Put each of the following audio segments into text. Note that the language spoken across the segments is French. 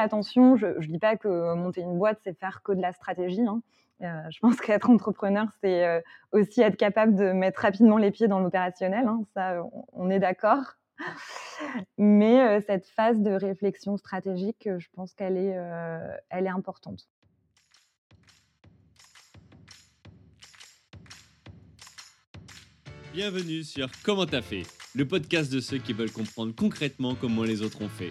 attention, je ne dis pas que monter une boîte, c'est faire que de la stratégie. Hein. je pense qu'être entrepreneur, c'est aussi être capable de mettre rapidement les pieds dans l'opérationnel. Hein. Ça, on est d'accord. Mais cette phase de réflexion stratégique, je pense qu'elle est, elle est importante. Bienvenue sur Comment t'as fait, le podcast de ceux qui veulent comprendre concrètement comment les autres ont fait.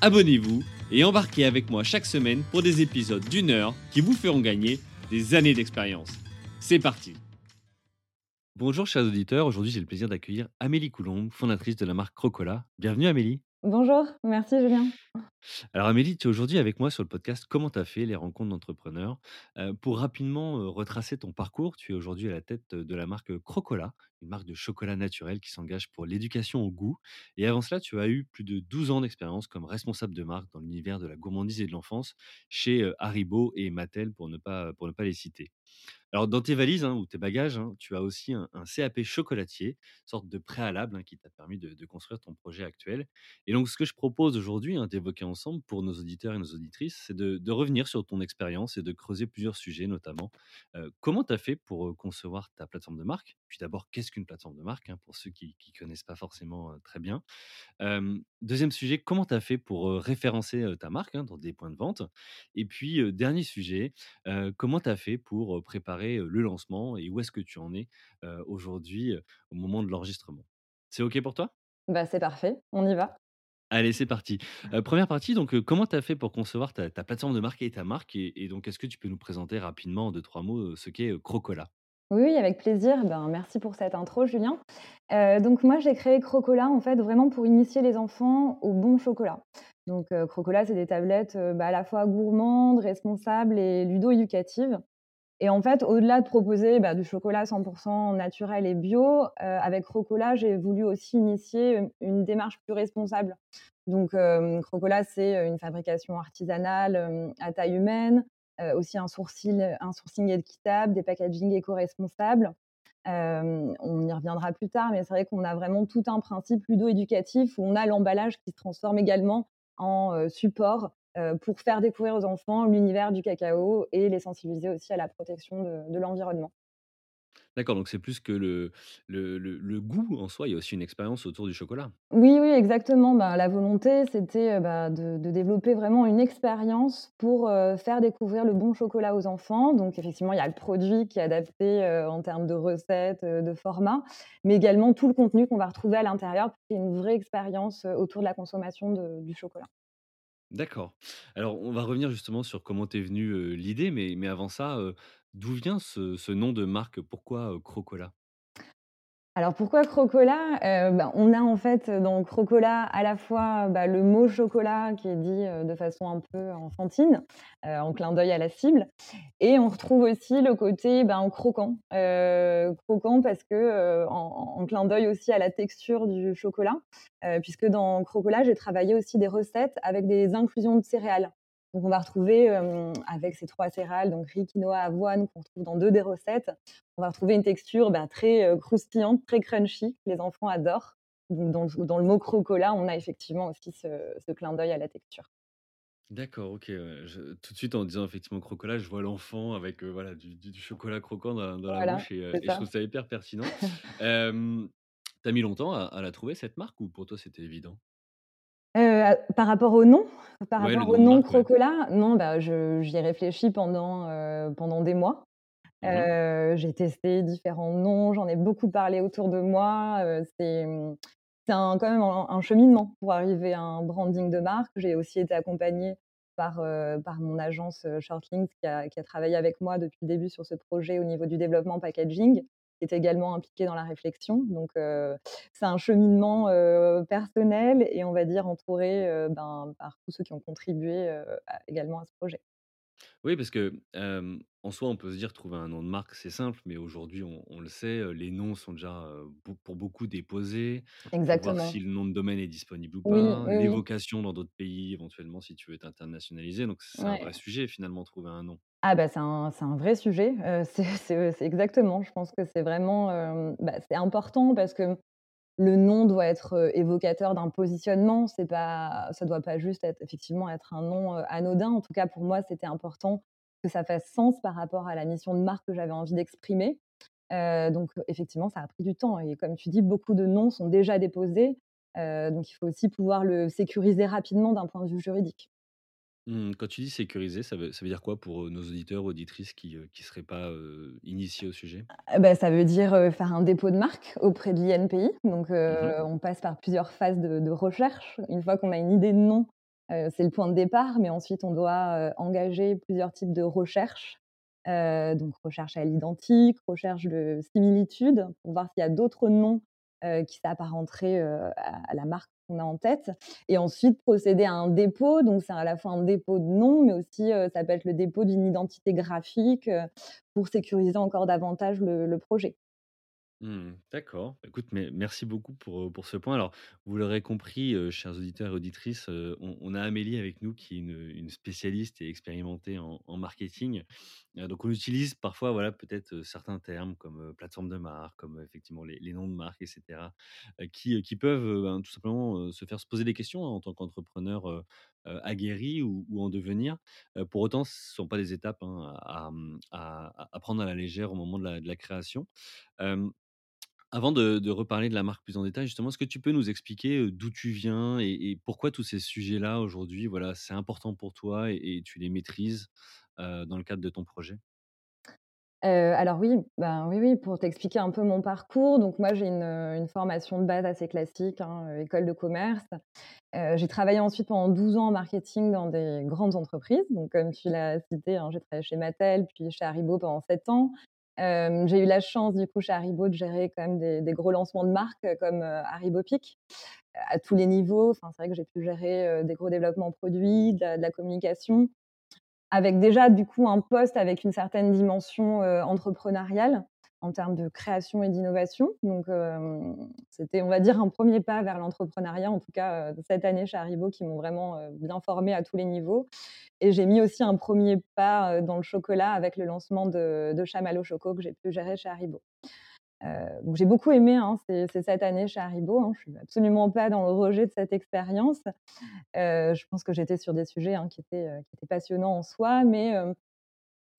abonnez-vous et embarquez avec moi chaque semaine pour des épisodes d'une heure qui vous feront gagner des années d'expérience. C'est parti Bonjour chers auditeurs, aujourd'hui j'ai le plaisir d'accueillir Amélie Coulombe, fondatrice de la marque Crocola. Bienvenue Amélie. Bonjour, merci Julien. Alors Amélie, tu es aujourd'hui avec moi sur le podcast Comment t'as fait les rencontres d'entrepreneurs. Euh, pour rapidement euh, retracer ton parcours, tu es aujourd'hui à la tête de la marque Crocola, une marque de chocolat naturel qui s'engage pour l'éducation au goût. Et avant cela, tu as eu plus de 12 ans d'expérience comme responsable de marque dans l'univers de la gourmandise et de l'enfance chez Haribo et Mattel pour ne pas les citer. Alors, dans tes valises hein, ou tes bagages, hein, tu as aussi un, CAP chocolatier, sorte de préalable hein, qui t'a permis de, construire ton projet actuel. Et donc, ce que je propose aujourd'hui d'évoquer ensemble pour nos auditeurs et nos auditrices, c'est de, revenir sur ton expérience et de creuser plusieurs sujets, notamment euh, comment tu as fait pour euh, concevoir ta plateforme de marque? Puis d'abord, qu'est-ce qu'une plateforme de marque pour ceux qui ne connaissent pas forcément euh, très bien. deuxième sujet, comment tu as fait pour référencer ta marque dans des points de vente? Et puis, dernier sujet, comment tu as fait pour préparer le lancement et où est-ce que tu en es aujourd'hui au moment de l'enregistrement. C'est OK pour toi? Bah, C'est parfait, on y va. Allez, c'est parti. première partie, donc comment tu as fait pour concevoir ta, plateforme de marque et ta marque et, donc est-ce que tu peux nous présenter rapidement en deux, trois mots ce qu'est Crocola? Oui, avec plaisir. Ben, merci pour cette intro, Julien. donc moi, j'ai créé Crocola en fait vraiment pour initier les enfants au bon chocolat. Donc Crocola, c'est des tablettes bah, à la fois gourmandes, responsables et ludo-éducatives. Et en fait, au-delà de proposer bah, du chocolat 100% naturel et bio, euh, avec Crocola, j'ai voulu aussi initier une démarche plus responsable. Donc, euh, c'est une fabrication artisanale euh, à taille humaine, aussi un sourcing, équitable, des packaging éco-responsables. on y reviendra plus tard, mais c'est vrai qu'on a vraiment tout un principe ludo-éducatif où on a l'emballage qui se transforme également en support euh, pour faire découvrir aux enfants l'univers du cacao et les sensibiliser aussi à la protection de, l'environnement. D'accord, donc c'est plus que le, le, goût en soi, il y a aussi une expérience autour du chocolat. Oui, oui, exactement. Bah, la volonté, c'était euh, bah, de, développer vraiment une expérience pour euh, faire découvrir le bon chocolat aux enfants. Donc effectivement, il y a le produit qui est adapté en termes de recettes, de format, mais également tout le contenu qu'on va retrouver à l'intérieur pour qu'il y ait une vraie expérience autour de la consommation du chocolat. D'accord. Alors, on va revenir justement sur comment t'es venue, l'idée, mais avant ça, d'où vient ce ce nom de marque? Pourquoi, Crocola? Alors pourquoi Crocola? Euh, bah, On a en fait dans Crocola à la fois bah, le mot chocolat qui est dit euh, de façon un peu enfantine, euh, en clin d'œil à la cible, et on retrouve aussi le côté bah, en croquant, croquant parce que en, clin d'œil aussi à la texture du chocolat, puisque dans Crocola j'ai travaillé aussi des recettes avec des inclusions de céréales. Donc, on va retrouver avec ces trois céréales, donc riz, quinoa, avoine, qu'on retrouve dans deux des recettes, on va retrouver une texture bah, très croustillante, très crunchy, que les enfants adorent. dans, le mot crocola, on a effectivement aussi ce, clin d'œil à la texture. D'accord, ok. tout de suite, en disant effectivement crocola, je vois l'enfant avec voilà, du, chocolat croquant dans, la bouche et, je trouve ça hyper pertinent. T'as mis longtemps à la trouver, cette marque, ou pour toi, c'était évident? Euh, par rapport au nom par rapport au nom Crocola, non, bah, j'y ai réfléchi pendant, euh, pendant des mois. Mmh euh, j'ai testé différents noms, j'en ai beaucoup parlé autour de moi, c'est, quand même un cheminement pour arriver à un branding de marque. J'ai aussi été accompagnée par, par mon agence, Shortlinks qui a qui a travaillé avec moi depuis le début sur ce projet au niveau du développement packaging. Qui est également impliqué dans la réflexion. Donc, c'est un cheminement, personnel et on va dire entouré, ben, par tous ceux qui ont contribué, également à ce projet. Oui, parce que, en soi, on peut se dire trouver un nom de marque, c'est simple, mais aujourd'hui, on on le sait, heu, les noms sont déjà, beau pour beaucoup déposés. Faut voir si Exactement. le nom de domaine est disponible ou pas, oui, oui. l'évocation dans d'autres pays éventuellement si tu veux t'internationaliser, donc c'est un vrai sujet finalement, trouver un nom. Ah bah, c'est un c'est un vrai sujet, heu, c'est exactement, je pense que c'est vraiment, bah, c'est important parce que le nom doit être, évocateur d'un positionnement. C'est pas ça doit pas juste être effectivement être un nom, anodin. En tout cas, pour moi, c'était important que ça fasse sens par rapport à la mission de marque que j'avais envie d'exprimer. Heu, donc effectivement, ça a pris du temps et comme tu dis, beaucoup de noms sont déjà déposés, heu, donc il faut aussi pouvoir le sécuriser rapidement d'un point de vue juridique. Mmh, quand tu dis sécuriser, ça veut ça veut dire quoi pour, heu, nos auditeurs, auditrices qui, qui seraient pas, initiés au sujet? Ah bah, ça veut dire, faire un dépôt de marque auprès de l'INPI. Donc, Mmh on passe par plusieurs phases de de recherche. Une fois qu'on a une idée de nom, c'est le point de départ, mais ensuite on doit, heu, engager plusieurs types de recherches. Heu, donc recherche à l'identique, recherche de similitude pour voir s'il y a d'autres noms, qui s'apparenteraient, à la marque qu'on a en tête et ensuite procéder à un dépôt. Donc c'est à la fois un dépôt de nom, mais aussi, ça peut être le dépôt d'une identité graphique, pour sécuriser encore davantage le projet. Mmh, d'accord. Écoute, mais merci beaucoup pour, pour ce point. Alors, vous l'aurez compris, chers auditeurs et auditrices, on a Amélie avec nous qui est une, spécialiste et expérimentée en marketing. Donc on utilise parfois, voilà, peut-être, certains termes comme, plateforme de marque, comme, effectivement les noms de marque et cetera, heu, qui, qui peuvent, ben, tout simplement, se faire se poser des questions hein, en tant qu'entrepreneur, heu heu, aguerri ou en devenir. Heu, pour autant, ce ne sont pas des étapes, hein, à, mmh, à prendre à la légère au moment de la création. Avant de reparler de la marque plus en détail, justement, est-ce que tu peux nous expliquer, d'où tu viens et pourquoi tous ces sujets-là, aujourd'hui, voilà, c'est important pour toi et tu les maîtrises, dans le cadre de ton projet? Heu, alors oui, ben, oui, oui, pour t'expliquer un peu mon parcours, donc moi j'ai une, une formation de base assez classique, hein, heu, école de commerce. J'ai travaillé ensuite pendant 12 ans en marketing dans des grandes entreprises. Donc comme tu l'as cité, hein, j'ai travaillé chez Mattel, puis chez Haribo pendant 7 ans. J'ai eu la chance du coup chez Haribo de gérer quand même des gros lancements de marques, comme, Haribo Peak, à tous les niveaux. Enfin, c'est vrai que j'ai pu gérer, des gros développements produits, de de la communication. Avec déjà du coup un poste avec une certaine dimension, heu, entrepreneuriale, en termes de création et d'innovation. Donc, hem, c'était, on va dire, un premier pas vers l'entrepreneuriat, en tout cas, heu, cette année chez Haribo qui m'ont vraiment, bien formée à tous les niveaux. Et j'ai mis aussi un premier pas, dans le chocolat avec le lancement de de Chamallow Choco que j'ai pu gérer chez Haribo. Donc j'ai beaucoup aimé, hein, ces ces 7 années chez Haribo, hein. Je suis absolument pas dans le rejet de cette expérience. Heu, je pense que j'étais sur des sujets, hein, qui étaient, heu, qui étaient passionnants en soi, mais,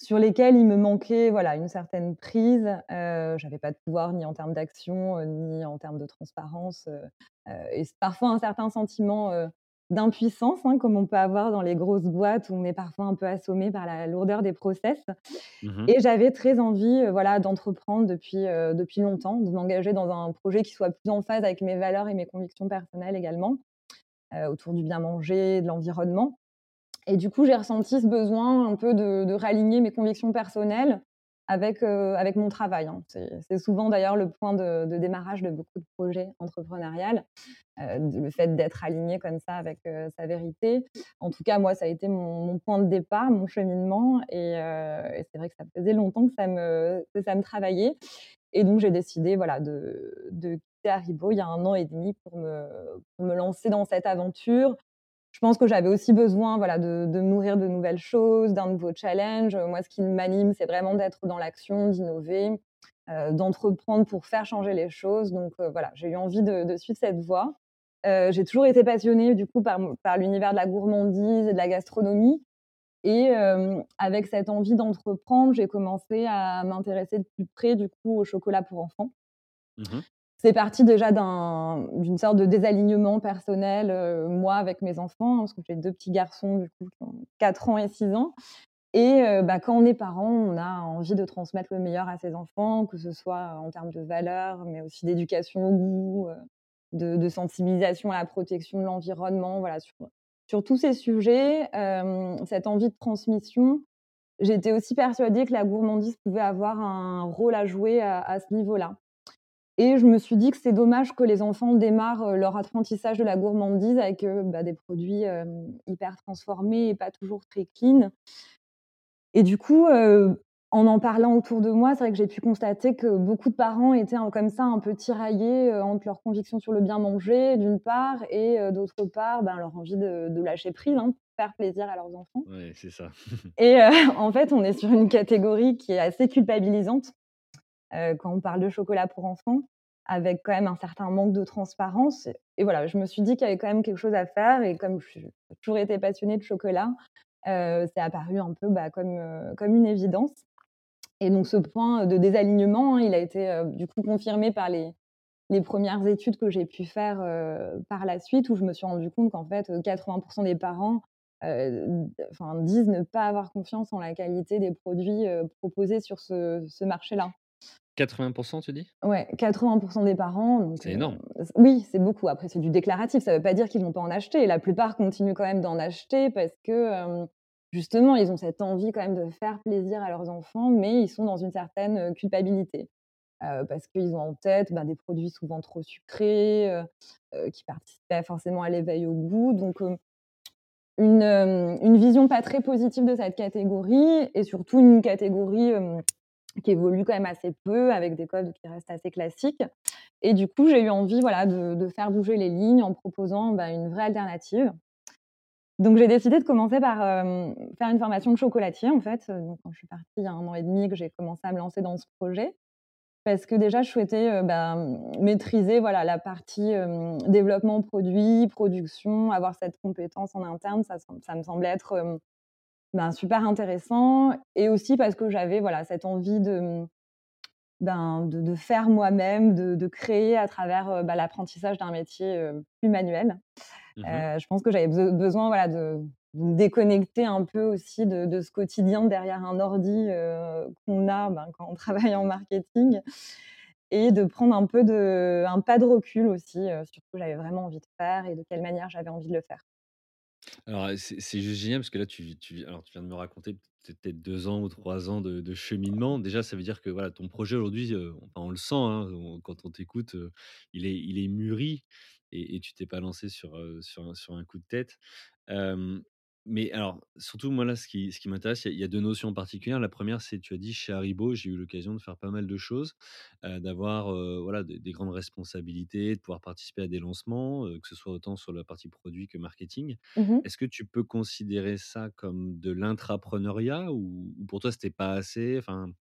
sur lesquels il me manquait, voilà, une certaine prise. Heu, j'avais pas de pouvoir ni en termes d'action, ni en termes de transparence, et parfois un certain sentiment, d'impuissance, hein, comme on peut avoir dans les grosses boîtes où on est parfois un peu assommé par la lourdeur des process. Mmh Et j'avais très envie, heu, voilà, d'entreprendre depuis, heu, depuis longtemps, de m'engager dans un projet qui soit plus en phase avec mes valeurs et mes convictions personnelles également, heu, autour du bien manger, de l'environnement. Et du coup, j'ai ressenti ce besoin un peu de de réaligner mes convictions personnelles avec, heu, avec mon travail, hein. C'est souvent d'ailleurs le point de démarrage de beaucoup de projets entrepreneuriales, heu, d le fait d'être aligné comme ça avec, heu, sa vérité. En tout cas, moi, ça a été mon point de départ, mon cheminement et et c'est vrai que ça faisait longtemps que ça me que ça me travaillait et donc j'ai décidé, voilà, de de quitter Haribo il y a un an et demi pour me pour me lancer dans cette aventure. Je pense que j'avais aussi besoin, voilà, de de nourrir de nouvelles choses, d'un nouveau challenge. Moi, ce qui m'anime, c'est vraiment d'être dans l'action, d'innover, heu, d'entreprendre pour faire changer les choses. Donc, heu, voilà, j'ai eu envie de suivre cette voie. J'ai toujours été passionnée du coup par l'univers de la gourmandise et de la gastronomie et avec cette envie d'entreprendre, j'ai commencé à m'intéresser de plus près du coup au chocolat pour enfants. Mmh C'est parti déjà d'un d'une sorte de désalignement personnel, heu, moi avec mes enfants, hein, parce que j'ai 2 petits garçons du coup qui ont 4 ans et 6 ans. Et heu, bah, quand on est parent, on a envie de transmettre le meilleur à ses enfants, que ce soit en termes de valeurs, mais aussi d'éducation au goût, heu, de sensibilisation à la protection de l'environnement, voilà, sur tous ces sujets, cette envie de transmission. J'étais aussi persuadée que la gourmandise pouvait avoir un rôle à jouer à ce niveau-là et je me suis dit que c'est dommage que les enfants démarrent, heu, leur apprentissage de la gourmandise avec, heu, bah, des produits, hem, hyper transformés et pas toujours très clean. Et du coup, en en parlant autour de moi, c'est vrai que j'ai pu constater que beaucoup de parents étaient comme ça, un peu tiraillés, entre leurs convictions sur le bien manger, d'une part et d'autre part, ben, leur envie de de lâcher prise, hein, pour faire plaisir à leurs enfants. Ouais, c'est ça. et en fait, on est sur une catégorie qui est assez culpabilisante, quand on parle de chocolat pour enfants, avec quand même un certain manque de transparence et voilà, je me suis dit qu'il y avait quand même quelque chose à faire et comme j'ai toujours été passionnée de chocolat, heu, c'est apparu un peu, bah, comme, heu, comme une évidence et donc ce point de désalignement, hein, il a été, du coup confirmé par les les 1res études que j'ai pu faire, par la suite où je me suis rendu compte qu'en fait, heu, 80 % des parents, disent ne pas avoir confiance en la qualité des produits, proposés sur ce marché-là. 80 % tu dis? Ouais, 80 % des parents C'est heu, énorme. oui, c'est beaucoup. Après, c'est du déclaratif, ça veut pas dire qu'ils vont pas en acheter. La plupart continuent quand même d'en acheter parce que, justement, ils ont cette envie quand même de faire plaisir à leurs enfants, mais ils sont dans une certaine, culpabilité, heu, parce qu'ils ont en tête, bah, des produits souvent trop sucrés, heu, qui participent pas forcément à l'éveil au goût donc une, vision pas très positive de cette catégorie et surtout une catégorie, qui évolue quand même assez peu avec des codes qui restent assez classiques et du coup, j'ai eu envie, voilà, de faire bouger les lignes en proposant, bah, une vraie alternative. Donc j'ai décidé de commencer par, faire une formation de chocolatier, en fait, heu, donc je suis partie il y a 1 an et demi que j'ai commencé à me lancer dans ce projet. Parce que déjà je souhaitais, bah, maîtriser, voilà, la partie, développement produit, production, avoir cette compétence en interne, ça me semblait être, ben, super intéressant et aussi parce que j'avais, voilà, cette envie de, mmh, ben, de de faire moi-même, de de créer à travers, heu, bah, l'apprentissage d'un métier, heu, plus manuel. Mmh mh. Heu, je pense que j'avais besoin, voilà, de de me déconnecter un peu aussi de de ce quotidien derrière un ordi, qu'on a, ben, quand on travaille en marketing et de prendre un peu de un pas de recul aussi, heu, sur ce que j'avais vraiment envie de faire et de quelle manière j'avais envie de le faire. Alors, c'est juste génial parce que là, tu tu alors tu viens de me raconter peut peut-être 2 ans ou 3 ans de cheminement. Déjà, ça veut dire que, voilà, ton projet aujourd'hui, on le sent, hein, quand on t'écoute, il est il est mûri et et tu t'es pas lancé sur, sur un sur un coup de tête. Mais alors, surtout moi, là, ce qui ce qui m'intéresse, il y a il y a 2 notions particulières. La 1re, c'est tu as dit chez Haribo, j'ai eu l'occasion de faire pas mal de choses, d'avoir, voilà, des des grandes responsabilités, de pouvoir participer à des lancements, que ce soit autant sur la partie produit que marketing. Mmh mh. Est-ce que tu peux considérer ça comme de l'intrapreneuriat ou ou pour toi, c'était pas assez? Enfin,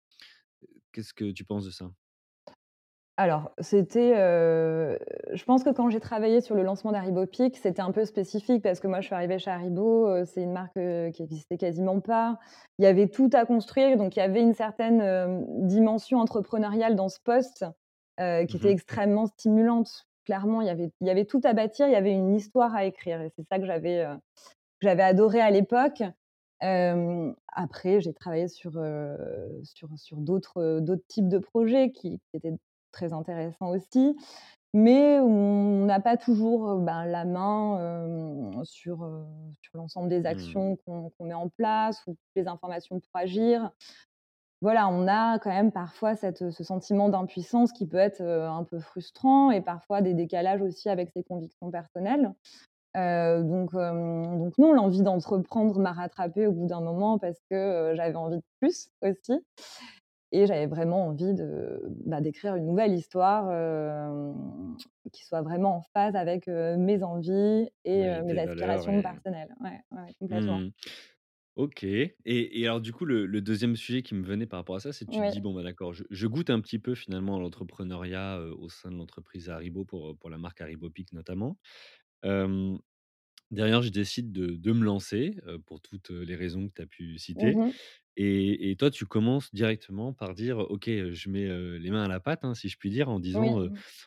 qu'est-ce que tu penses de ça? Alors, c'était, heu, je pense que quand j'ai travaillé sur le lancement d'Haribo Peak, c'était un peu spécifique parce que moi, je suis arrivée chez Haribo, heu, c'est une marque, heu, qui existait quasiment pas. Il y avait tout à construire, donc il y avait une certaine, dimension entrepreneuriale dans ce poste, qui Mmh était mh. extrêmement stimulante. Clairement, il y avait il y avait tout à bâtir, il y avait une histoire à écrire et c'est ça que j'avais, que j'avais adoré à l'époque. Après, j'ai travaillé sur, sur sur d'autres, d'autres types de projets qui qui étaient très intéressants aussi, mais on n'a pas toujours, ben, la main, sur, l'ensemble des Mmh. actions qu'on met en place ou les informations pour agir. Voilà, on a quand même parfois cette ce sentiment d'impuissance qui peut être, un peu frustrant et parfois des décalages aussi avec ses convictions personnelles. Donc donc non, l'envie d'entreprendre m'a rattrapée au bout d'un moment parce que, j'avais envie de plus aussi et j'avais vraiment envie de, bah, d'écrire une nouvelle histoire, qui soit vraiment en phase avec, mes envies et mes aspirations et personnelles. Ouais, ouais, complètement. mmh mh. OK et et alors, du coup, le le 2e sujet qui me venait par rapport à ça, c'est que tu te dis: «Bon, bah, d'accord, je je goûte un petit peu finalement l'entrepreneuriat, au sein de l'entreprise Haribo», pour, pour la marque Haribo Peak notamment. Derrière, je décide de de me lancer, pour toutes, les raisons que tu as pu Mmh citer mh. Et et toi, tu commences directement par dire: «OK, je mets, les mains à la pâte», hein, si je puis dire, en disant,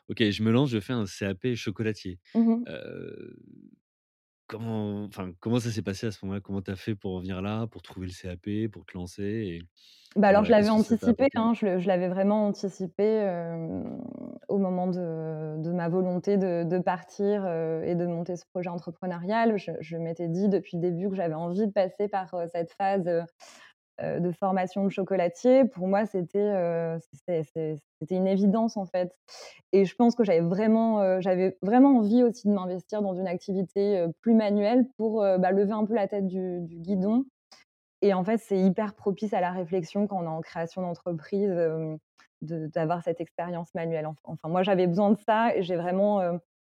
«OK, je me lance, je fais un CAP chocolatier». Mmh comment enfin, comment ça s'est passé à ce moment-là? Comment tu as fait pour en venir là, pour trouver le CAP, pour te lancer et Bah, alors je voilà, l'avais qu'est-ce que ça t'a anticipé, apporté? hein, je le je l'avais vraiment anticipé, au moment de de ma volonté de de partir, et de monter ce projet entrepreneurial. Je je m'étais dit depuis le début que j'avais envie de passer par, cette phase, de formation de chocolatier, pour moi, c'est c'était une évidence, en fait et je pense que j'avais vraiment, j'avais vraiment envie aussi de m'investir dans une activité, plus manuelle pour, bah, lever un peu la tête du guidon et en fait, c'est hyper propice à la réflexion quand on est en création d'entreprise, d'avoir cette expérience manuelle. Enf enfin, moi, j'avais besoin de ça et j'ai vraiment,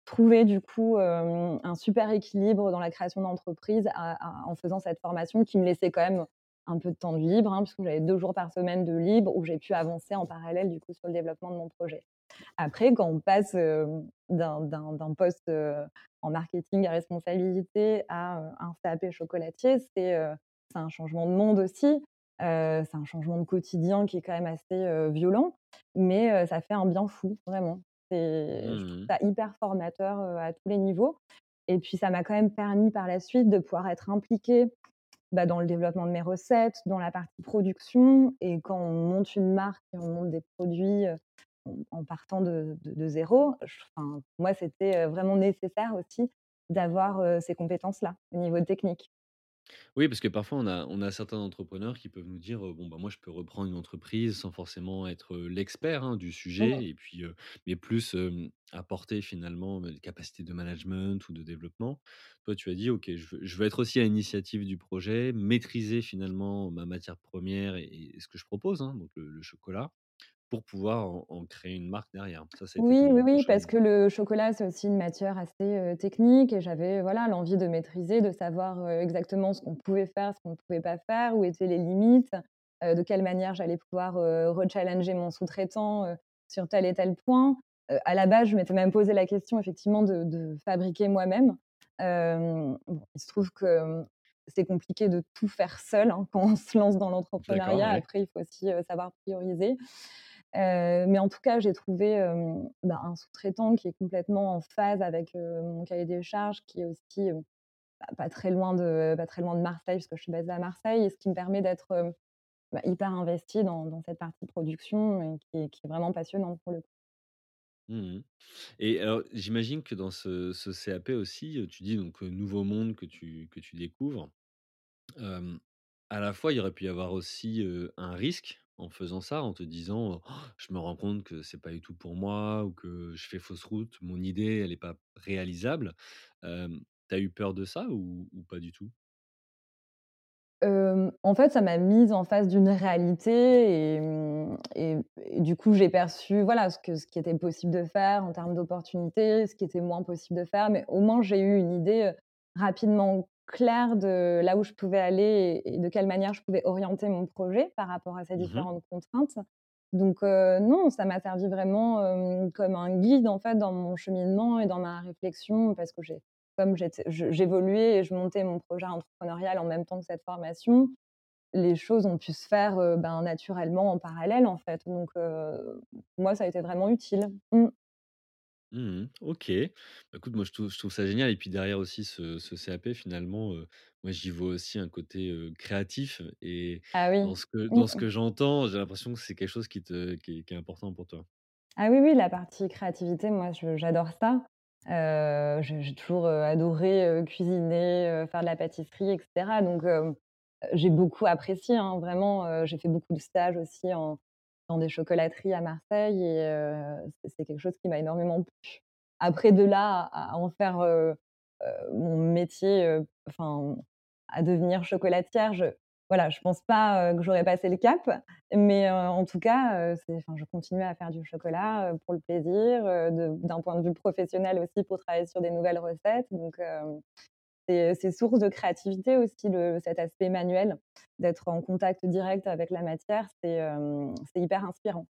trouvé du coup, un super équilibre dans la création d'entreprise en faisant cette formation qui me laissait quand même un peu de temps de libre, hein, puisque j'avais 2 jours par semaine de libre où j'ai pu avancer en parallèle du coup sur le développement de mon projet. Après, quand on passe, d'un poste, en marketing à responsabilité à, un CAP chocolatier, c'est, un changement de monde aussi, c'est un changement de quotidien qui est quand même assez, violent, mais ça fait un bien fou, vraiment. C'est Mmh hyper formateur, à tous les niveaux et puis ça m'a quand même permis par la suite de pouvoir être impliquée, bah, dans le développement de mes recettes, dans la partie production et quand on monte une marque et on monte des produits, en partant de de de 0, j enfin, pour moi, c'était, vraiment nécessaire aussi d'avoir, ces compétences-là, au niveau technique. Oui, parce que parfois on a on a certains entrepreneurs qui peuvent nous dire, «Bon, bah, moi je peux reprendre une entreprise sans forcément être, l'expert, hein, du Mmh sujet» et puis, mais plus, apporter finalement, des capacités de management ou de développement. Toi, tu as dit: «OK, je veux je veux être aussi à l'initiative du projet, maîtriser finalement ma matière première et et ce que je propose, hein, donc le le chocolat, pour pouvoir en en créer une marque derrière». Ça, Oui, oui, oui, parce que le chocolat, c'est aussi une matière assez, technique et j'avais, voilà, l'envie de maîtriser, de savoir, exactement ce qu'on pouvait faire, ce qu'on ne pouvait pas faire, où étaient les limites, de quelle manière j'allais pouvoir, rechallenger mon sous-traitant, sur tel et tel point. À la base, je m'étais même posé la question effectivement de de fabriquer moi-même. Bon, il se trouve que, c'est compliqué de tout faire seul, hein, quand on se lance dans l'entrepreneuriat. ouais. Après, il faut aussi, savoir prioriser. Heu, mais en tout cas, j'ai trouvé, hem, bah, un sous-traitant qui est complètement en phase avec, heu, mon cahier des charges, qui est aussi, bah, pas très loin de pas très loin de Marseille, parce que je suis basée à Marseille et ce qui me permet d'être, bah, hyper investie dans cette partie production et qui est vraiment passionnante pour le coup. Mmh Et alors, j'imagine que dans ce ce CAP aussi, tu dis donc, nouveau monde que tu que tu découvres. À la fois, il aurait pu y avoir aussi, un risque en faisant ça, en te disant, heu: «Je me rends compte que c'est pas du tout pour moi ou que je fais fausse route, mon idée, elle est pas réalisable». Hem, tu as eu peur de ça ou pas du tout? En fait, ça m'a mise en face d'une réalité et mmh et du coup, j'ai perçu, voilà, ce que ce qui était possible de faire en termes d'opportunités, ce qui était moins possible de faire, mais au moins j'ai eu une idée, rapidement claire de là où je pouvais aller et de quelle manière je pouvais orienter mon projet par rapport à ces Mmh différentes contraintes. Donc heu, non, ça m'a servi vraiment, comme un guide, en fait, dans mon cheminement et dans ma réflexion parce que j'ai comme j'évoluais et je montais mon projet entrepreneurial en même temps que cette formation, les choses ont pu se faire, ben, naturellement en parallèle, en fait. Donc moi, ça a été vraiment utile. Mmh. Mmh OK. Bah, écoute, moi, je trouve je trouve ça génial et puis derrière aussi ce ce CAP finalement, moi, j'y vois aussi un côté, créatif et Ah oui. dans ce que dans ce que j'entends, j'ai l'impression que c'est quelque chose qui te qui est qui est important pour toi. Ah oui, oui, la partie créativité, moi, je j'adore ça. J'ai j'ai toujours, adoré, cuisiner, faire de la pâtisserie et cetera. Donc j'ai beaucoup apprécié, hein, vraiment, j'ai fait beaucoup de stages aussi en dans des chocolateries à Marseille et heu, c'est quelque chose qui m'a énormément plu. Après de là à en faire, heu heu, mon métier, enfin, à devenir chocolatière, je voilà, je pense pas, que j'aurais passé le cap, mais en tout cas, je continue à faire du chocolat, pour le plaisir, d'un point de vue professionnel aussi pour travailler sur des nouvelles recettes. C'est c'est source de créativité aussi le cet aspect manuel, d'être en contact direct avec la matière, c'est, c'est hyper inspirant.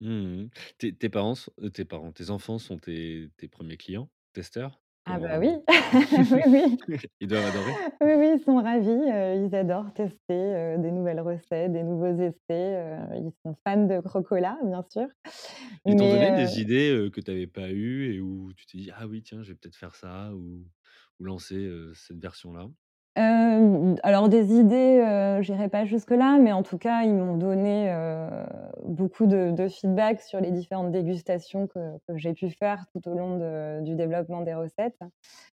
Mmh Tes tes parents heu, tes parents, tes enfants sont tes tes 1 clients, testeurs? Ah bah oui, Comment oui, oui. ils doivent adorer? Oui, oui, ils sont ravis, ils adorent tester, des nouvelles recettes, des nouveaux essais, ils sont fans de crocolat, bien sûr. Ils t'ont Mais donné heu des idées, que tu avais pas eues et où tu t'es dit: «Ah oui, tiens, je vais peut-être faire ça» ou ou lancer, cette version-là? Alors des idées, heu, j'irai pas jusque-là, mais en tout cas, ils m'ont donné, beaucoup de de feedback sur les différentes dégustations que que j'ai pu faire tout au long de du développement des recettes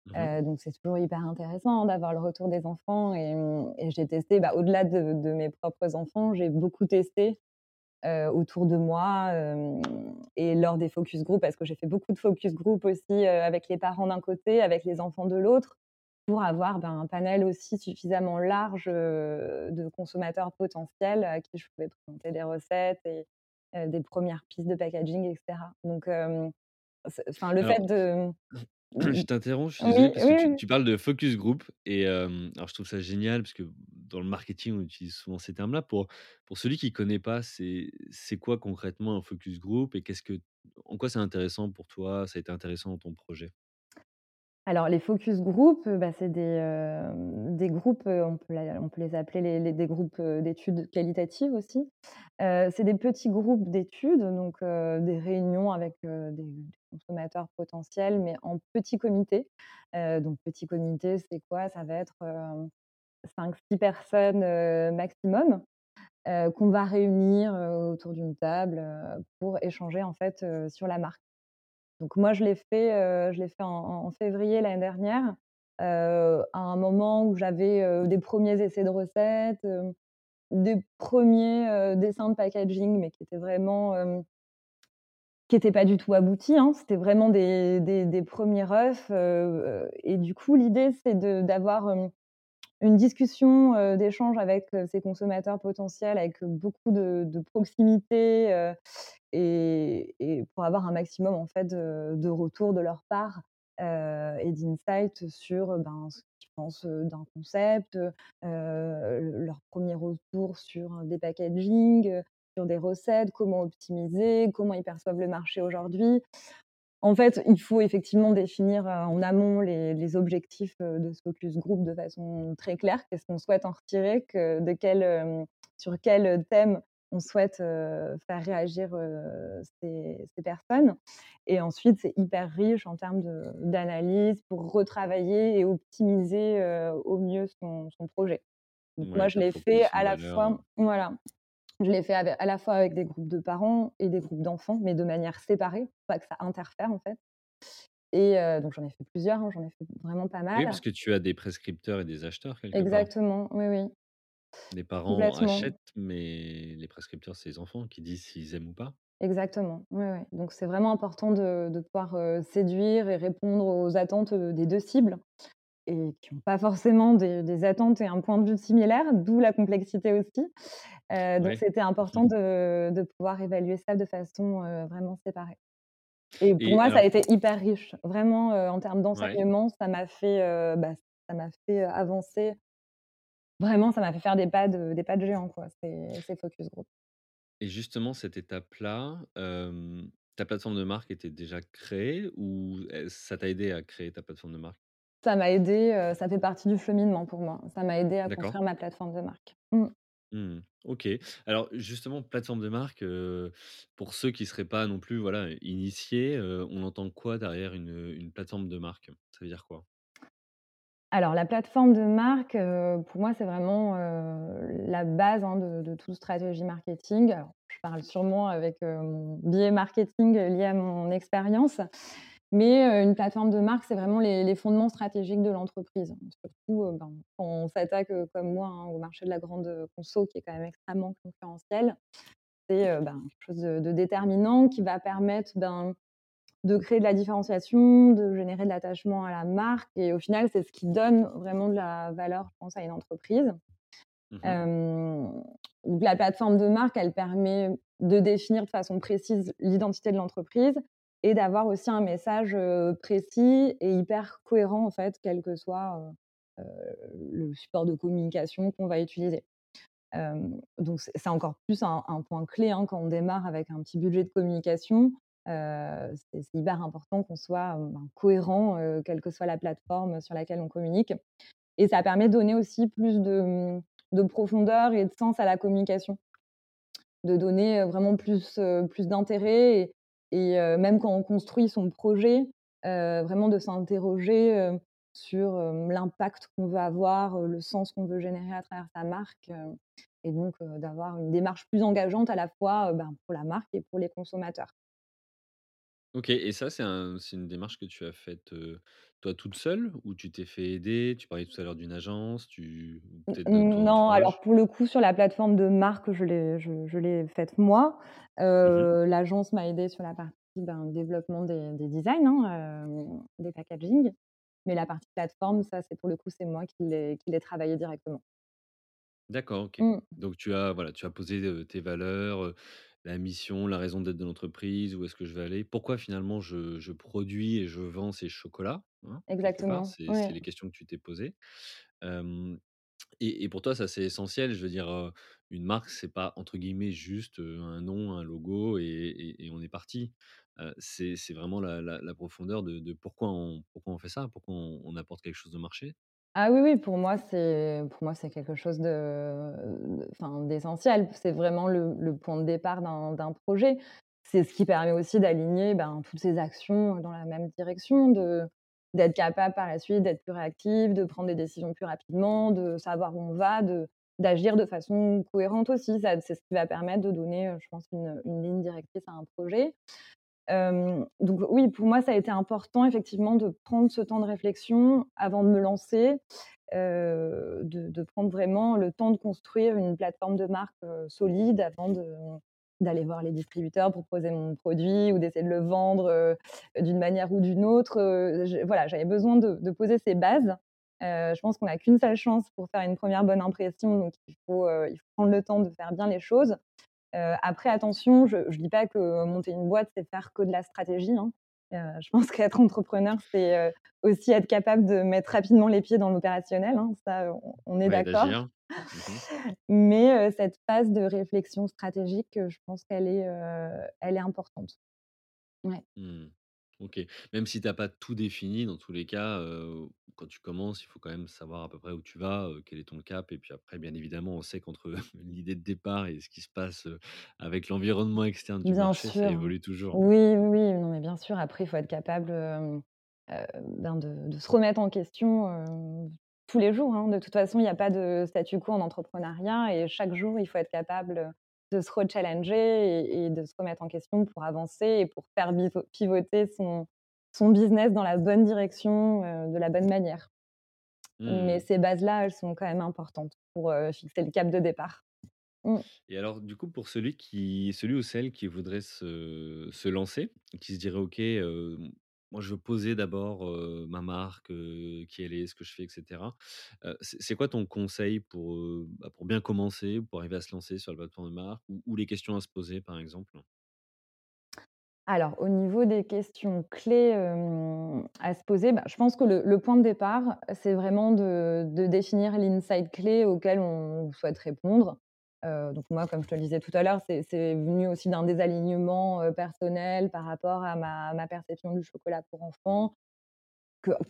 Mmh donc c'est toujours hyper intéressant d'avoir le retour des enfants et et j'ai testé, bah, au-delà de de mes propres enfants, j'ai beaucoup testé, heu, autour de moi, hem et lors des focus group parce que j'ai fait beaucoup de focus group aussi, heu, avec les parents d'un côté, avec les enfants de l'autre, pour avoir, ben, un panel aussi suffisamment large, de consommateurs potentiels à qui je pouvais présenter des recettes et des premières pistes de packaging et cetera. Donc enfin le fait de Je mmh t'interromps, je suis désolé oui, parce que tu oui. tu parles de focus group et alors je trouve ça génial parce que dans le marketing, on utilise souvent ces termes-là. Pour pour celui qui connaît pas, c'est c'est quoi concrètement un focus group et qu'est-ce que en quoi c'est intéressant pour toi? Ça a été intéressant dans ton projet? Alors les focus group, heu, bah, c'est des, hem, des groupes, heu, on peut les appeler des groupes, d'études qualitatives aussi. C'est des petits groupes d'études, donc des réunions avec, des consommateurs potentiels, mais en petit comité. Heu, donc petit comité, c'est quoi? Ça va être, hem, 5-6 personnes, maximum, qu'on va réunir, autour d'une table, pour échanger en fait, sur la marque. Donc moi, je l'ai fait, je l'ai fait en février l'année dernière, à un moment où j'avais, des premiers essais de recettes, des premiers er dessins de packaging, mais qui étaient vraiment, qui étaient pas du tout aboutis, hein. C'était vraiment des des 1 refs, et du coup, l'idée, c'est d'avoir, une discussion, d'échange avec, ces consommateurs potentiels, avec, beaucoup de proximité, et pour avoir un maximum en fait de de retours de leur part, et d'insights sur, ben, ce qu'ils pensent, d'un concept, heu, leurs premiers retours sur, des packaging, sur des recettes, comment optimiser, comment ils perçoivent le marché aujourd'hui. En fait, il faut effectivement définir, en amont les objectifs, de ce focus group de façon très claire. Qu'est-ce qu'on souhaite en retirer? Sur quel, thème on souhaite, faire réagir, ces ces personnes et ensuite, c'est hyper riche en termes d'analyse pour retravailler et optimiser, au mieux son son projet. Donc moi, je l'ai fait à la valeur, fois voilà, je l'ai fait ave à la fois avec des groupes de parents et des groupes d'enfants, mais de manière séparée, pour pas que ça interfère, en fait et donc j'en ai fait plusieurs, hein, j'en ai fait vraiment pas oui, parce mal. que tu as des prescripteurs et des acheteurs quelque part. Exactement, oui, oui, Les parents complètement, achètent, mais les prescripteurs, c'est les enfants qui disent s'ils aiment ou pas. exactement. Donc c'est vraiment important de de pouvoir, séduire et répondre aux attentes, des 2 cibles et qui ont pas forcément des des attentes et un point de vue similaire, d'où la complexité aussi. Donc Ouais. c'était important de de pouvoir évaluer ça de façon, vraiment séparée. Et pour Et moi, ça a alors été hyper riche. Vraiment, en termes ouais. d'enseignement, ça m'a fait, bah, ça m'a fait, avancer. Vraiment, ça m'a fait faire des pas de des pas de géant, quoi, ces ces focus group. Et justement, cette étape-là, ta plateforme de marque était déjà créée ou ça t'a aidé à créer ta plateforme de marque? Ça m'a aidé, ça fait partie du cheminement pour moi. Ça m'a aidé à D'accord. construire ma plateforme de marque. Mmh. Mmh. OK. Alors justement, plateforme de marque, pour ceux qui seraient pas non plus, voilà, initiés, on entend quoi derrière une, une plateforme de marque? Ça veut dire quoi? Alors la plateforme de marque, heu, pour moi, c'est vraiment, heu, la base, hein, de toute stratégie marketing. Je parle sûrement avec, heu, mon biais marketing, lié à mon expérience, mais une plateforme de marque, c'est vraiment les fondements stratégiques de l'entreprise. Surtout, ben, quand on s'attaque, comme moi, hein, au marché de la grande, conso qui est quand même extrêmement concurrentiel. C'est, ben, quelque chose de de déterminant qui va permettre, ben, de créer de la différenciation, de générer de l'attachement à la marque et au final, c'est ce qui donne vraiment de la valeur, je pense, à une entreprise. Mmh la plateforme de marque, elle permet de définir de façon précise l'identité de l'entreprise et d'avoir aussi un message, précis et hyper cohérent, en fait, quel que soit, le support de communication qu'on va utiliser. Donc c'est c'est encore plus un un point clé, hein, quand on démarre avec un petit budget de communication. Heu, c'est hyper important qu'on soit, heu, ben, cohérent, heu, quelle que soit la plateforme sur laquelle on communique et ça permet de donner aussi plus de, mmh, de profondeur et de sens à la communication. De donner, vraiment plus, plus d'intérêt et même quand on construit son projet, vraiment de s'interroger, sur, l'impact qu'on veut avoir, le sens qu'on veut générer à travers sa marque, et donc d'avoir une démarche plus engageante à la fois, ben, pour la marque et pour les consommateurs. OK et ça, c'est un c'est une démarche que tu as faite, heu, toi toute seule ou tu t'es fait aider? Tu parlais tout à l'heure d'une agence, tu ou N peut-être de ton non, alors entourage? pour le coup, sur la plateforme de marque, je l'ai je je l'ai faite moi. Mmh mh. Heu, l'agence m'a aidée sur la partie, ben, développement des des designs, hein, hem, des packaging. Mais la partie plateforme, ça, c'est pour le coup, c'est moi qui l'ai qui l'ai travaillé directement. D'accord, OK. Mmh. Donc tu as voilà, tu as posé, heu, tes valeurs, heu, la mission, la raison d'être de l'entreprise, où est-ce que je vais aller? Pourquoi finalement je je produis et je vends ces chocolats, hein? Exactement, C'est ouais. les questions que tu t'es posées. Et et pour toi, ça, c'est essentiel? Je veux dire, une marque, c'est pas entre guillemets «juste», un nom, un logo et et et on est parti. C'est c'est vraiment la la la profondeur de de pourquoi on pourquoi on fait ça? Pourquoi on on apporte quelque chose au marché? Ah oui, oui, pour moi, c'est pour moi, c'est quelque chose de d'essentiel. C'est vraiment le point de départ d'un d'un projet. C'est ce qui permet aussi d'aligner, ben, toutes ces actions dans la même direction, de d'être capable par la suite d'être plus réactive, de prendre des décisions plus rapidement, de savoir où on va, de d'agir de façon cohérente aussi. C'est ce qui va permettre de donner, heu, je pense, une une ligne directrice à un projet. Hem, donc oui, pour moi, ça a été important effectivement de prendre ce temps de réflexion avant de me lancer, heu, de prendre vraiment le temps de construire une plateforme de marque, heu, solide avant d'aller voir les distributeurs pour proposer mon produit ou d'essayer de le vendre, d'une manière ou d'une autre, voilà, j'avais besoin de poser ces bases. Je pense qu'on n'a qu'une seule chance pour faire une première bonne impression, donc il faut prendre le temps de faire bien les choses. Heu, après attention, je je dis pas que monter une boîte, c'est faire que de la stratégie, hein. Heu, je pense qu'être entrepreneur, c'est, heu, aussi être capable de mettre rapidement les pieds dans l'opérationnel, hein, ça, on on est Ouais, d'accord. Mmh Mais, cette phase de réflexion stratégique, je pense qu'elle est, heu, elle est importante. Ouais. Mmh. OK. Même si tu as pas tout défini, dans tous les cas, heu, quand tu commences, il faut quand même savoir à peu près où tu vas, heu, quel est ton cap et puis après, bien évidemment, on sait qu'entre l'idée de départ et ce qui se passe, heu, avec l'environnement externe du Bien marché, ça sûr. évolue toujours. Oui, oui, oui, non, mais bien sûr, après, il faut être capable, hem, heu, ben, de de se remettre en question, tous les jours, hein. De toute façon, il y a pas de statu quo en entrepreneuriat et chaque jour, il faut être capable, de se rechallenger et et de se remettre en question pour avancer et pour faire pivoter son son business dans la bonne direction, heu, de la bonne manière. Mais Mmh. ces bases-là, elles sont quand même importantes pour, heu, fixer le cap de départ. Mmh. Et alors, du coup, pour celui qui celui ou celle qui voudrait se se lancer, qui se dirait: «OK, heu, moi, je veux poser d'abord, ma marque, qui elle est, ce que je fais et cetera». Heu, c'est quoi ton conseil pour, bah, pour bien commencer, pour arriver à se lancer sur la plateforme de marque ou les questions à se poser, par exemple? Alors, au niveau des questions clés, à se poser, bah, je pense que le le point de départ, c'est vraiment de de définir l'insight clé auquel on souhaite répondre. Heu, donc moi, comme je te le disais tout à l'heure, c'est venu aussi d'un désalignement, heu, personnel par rapport à ma perception du chocolat pour enfants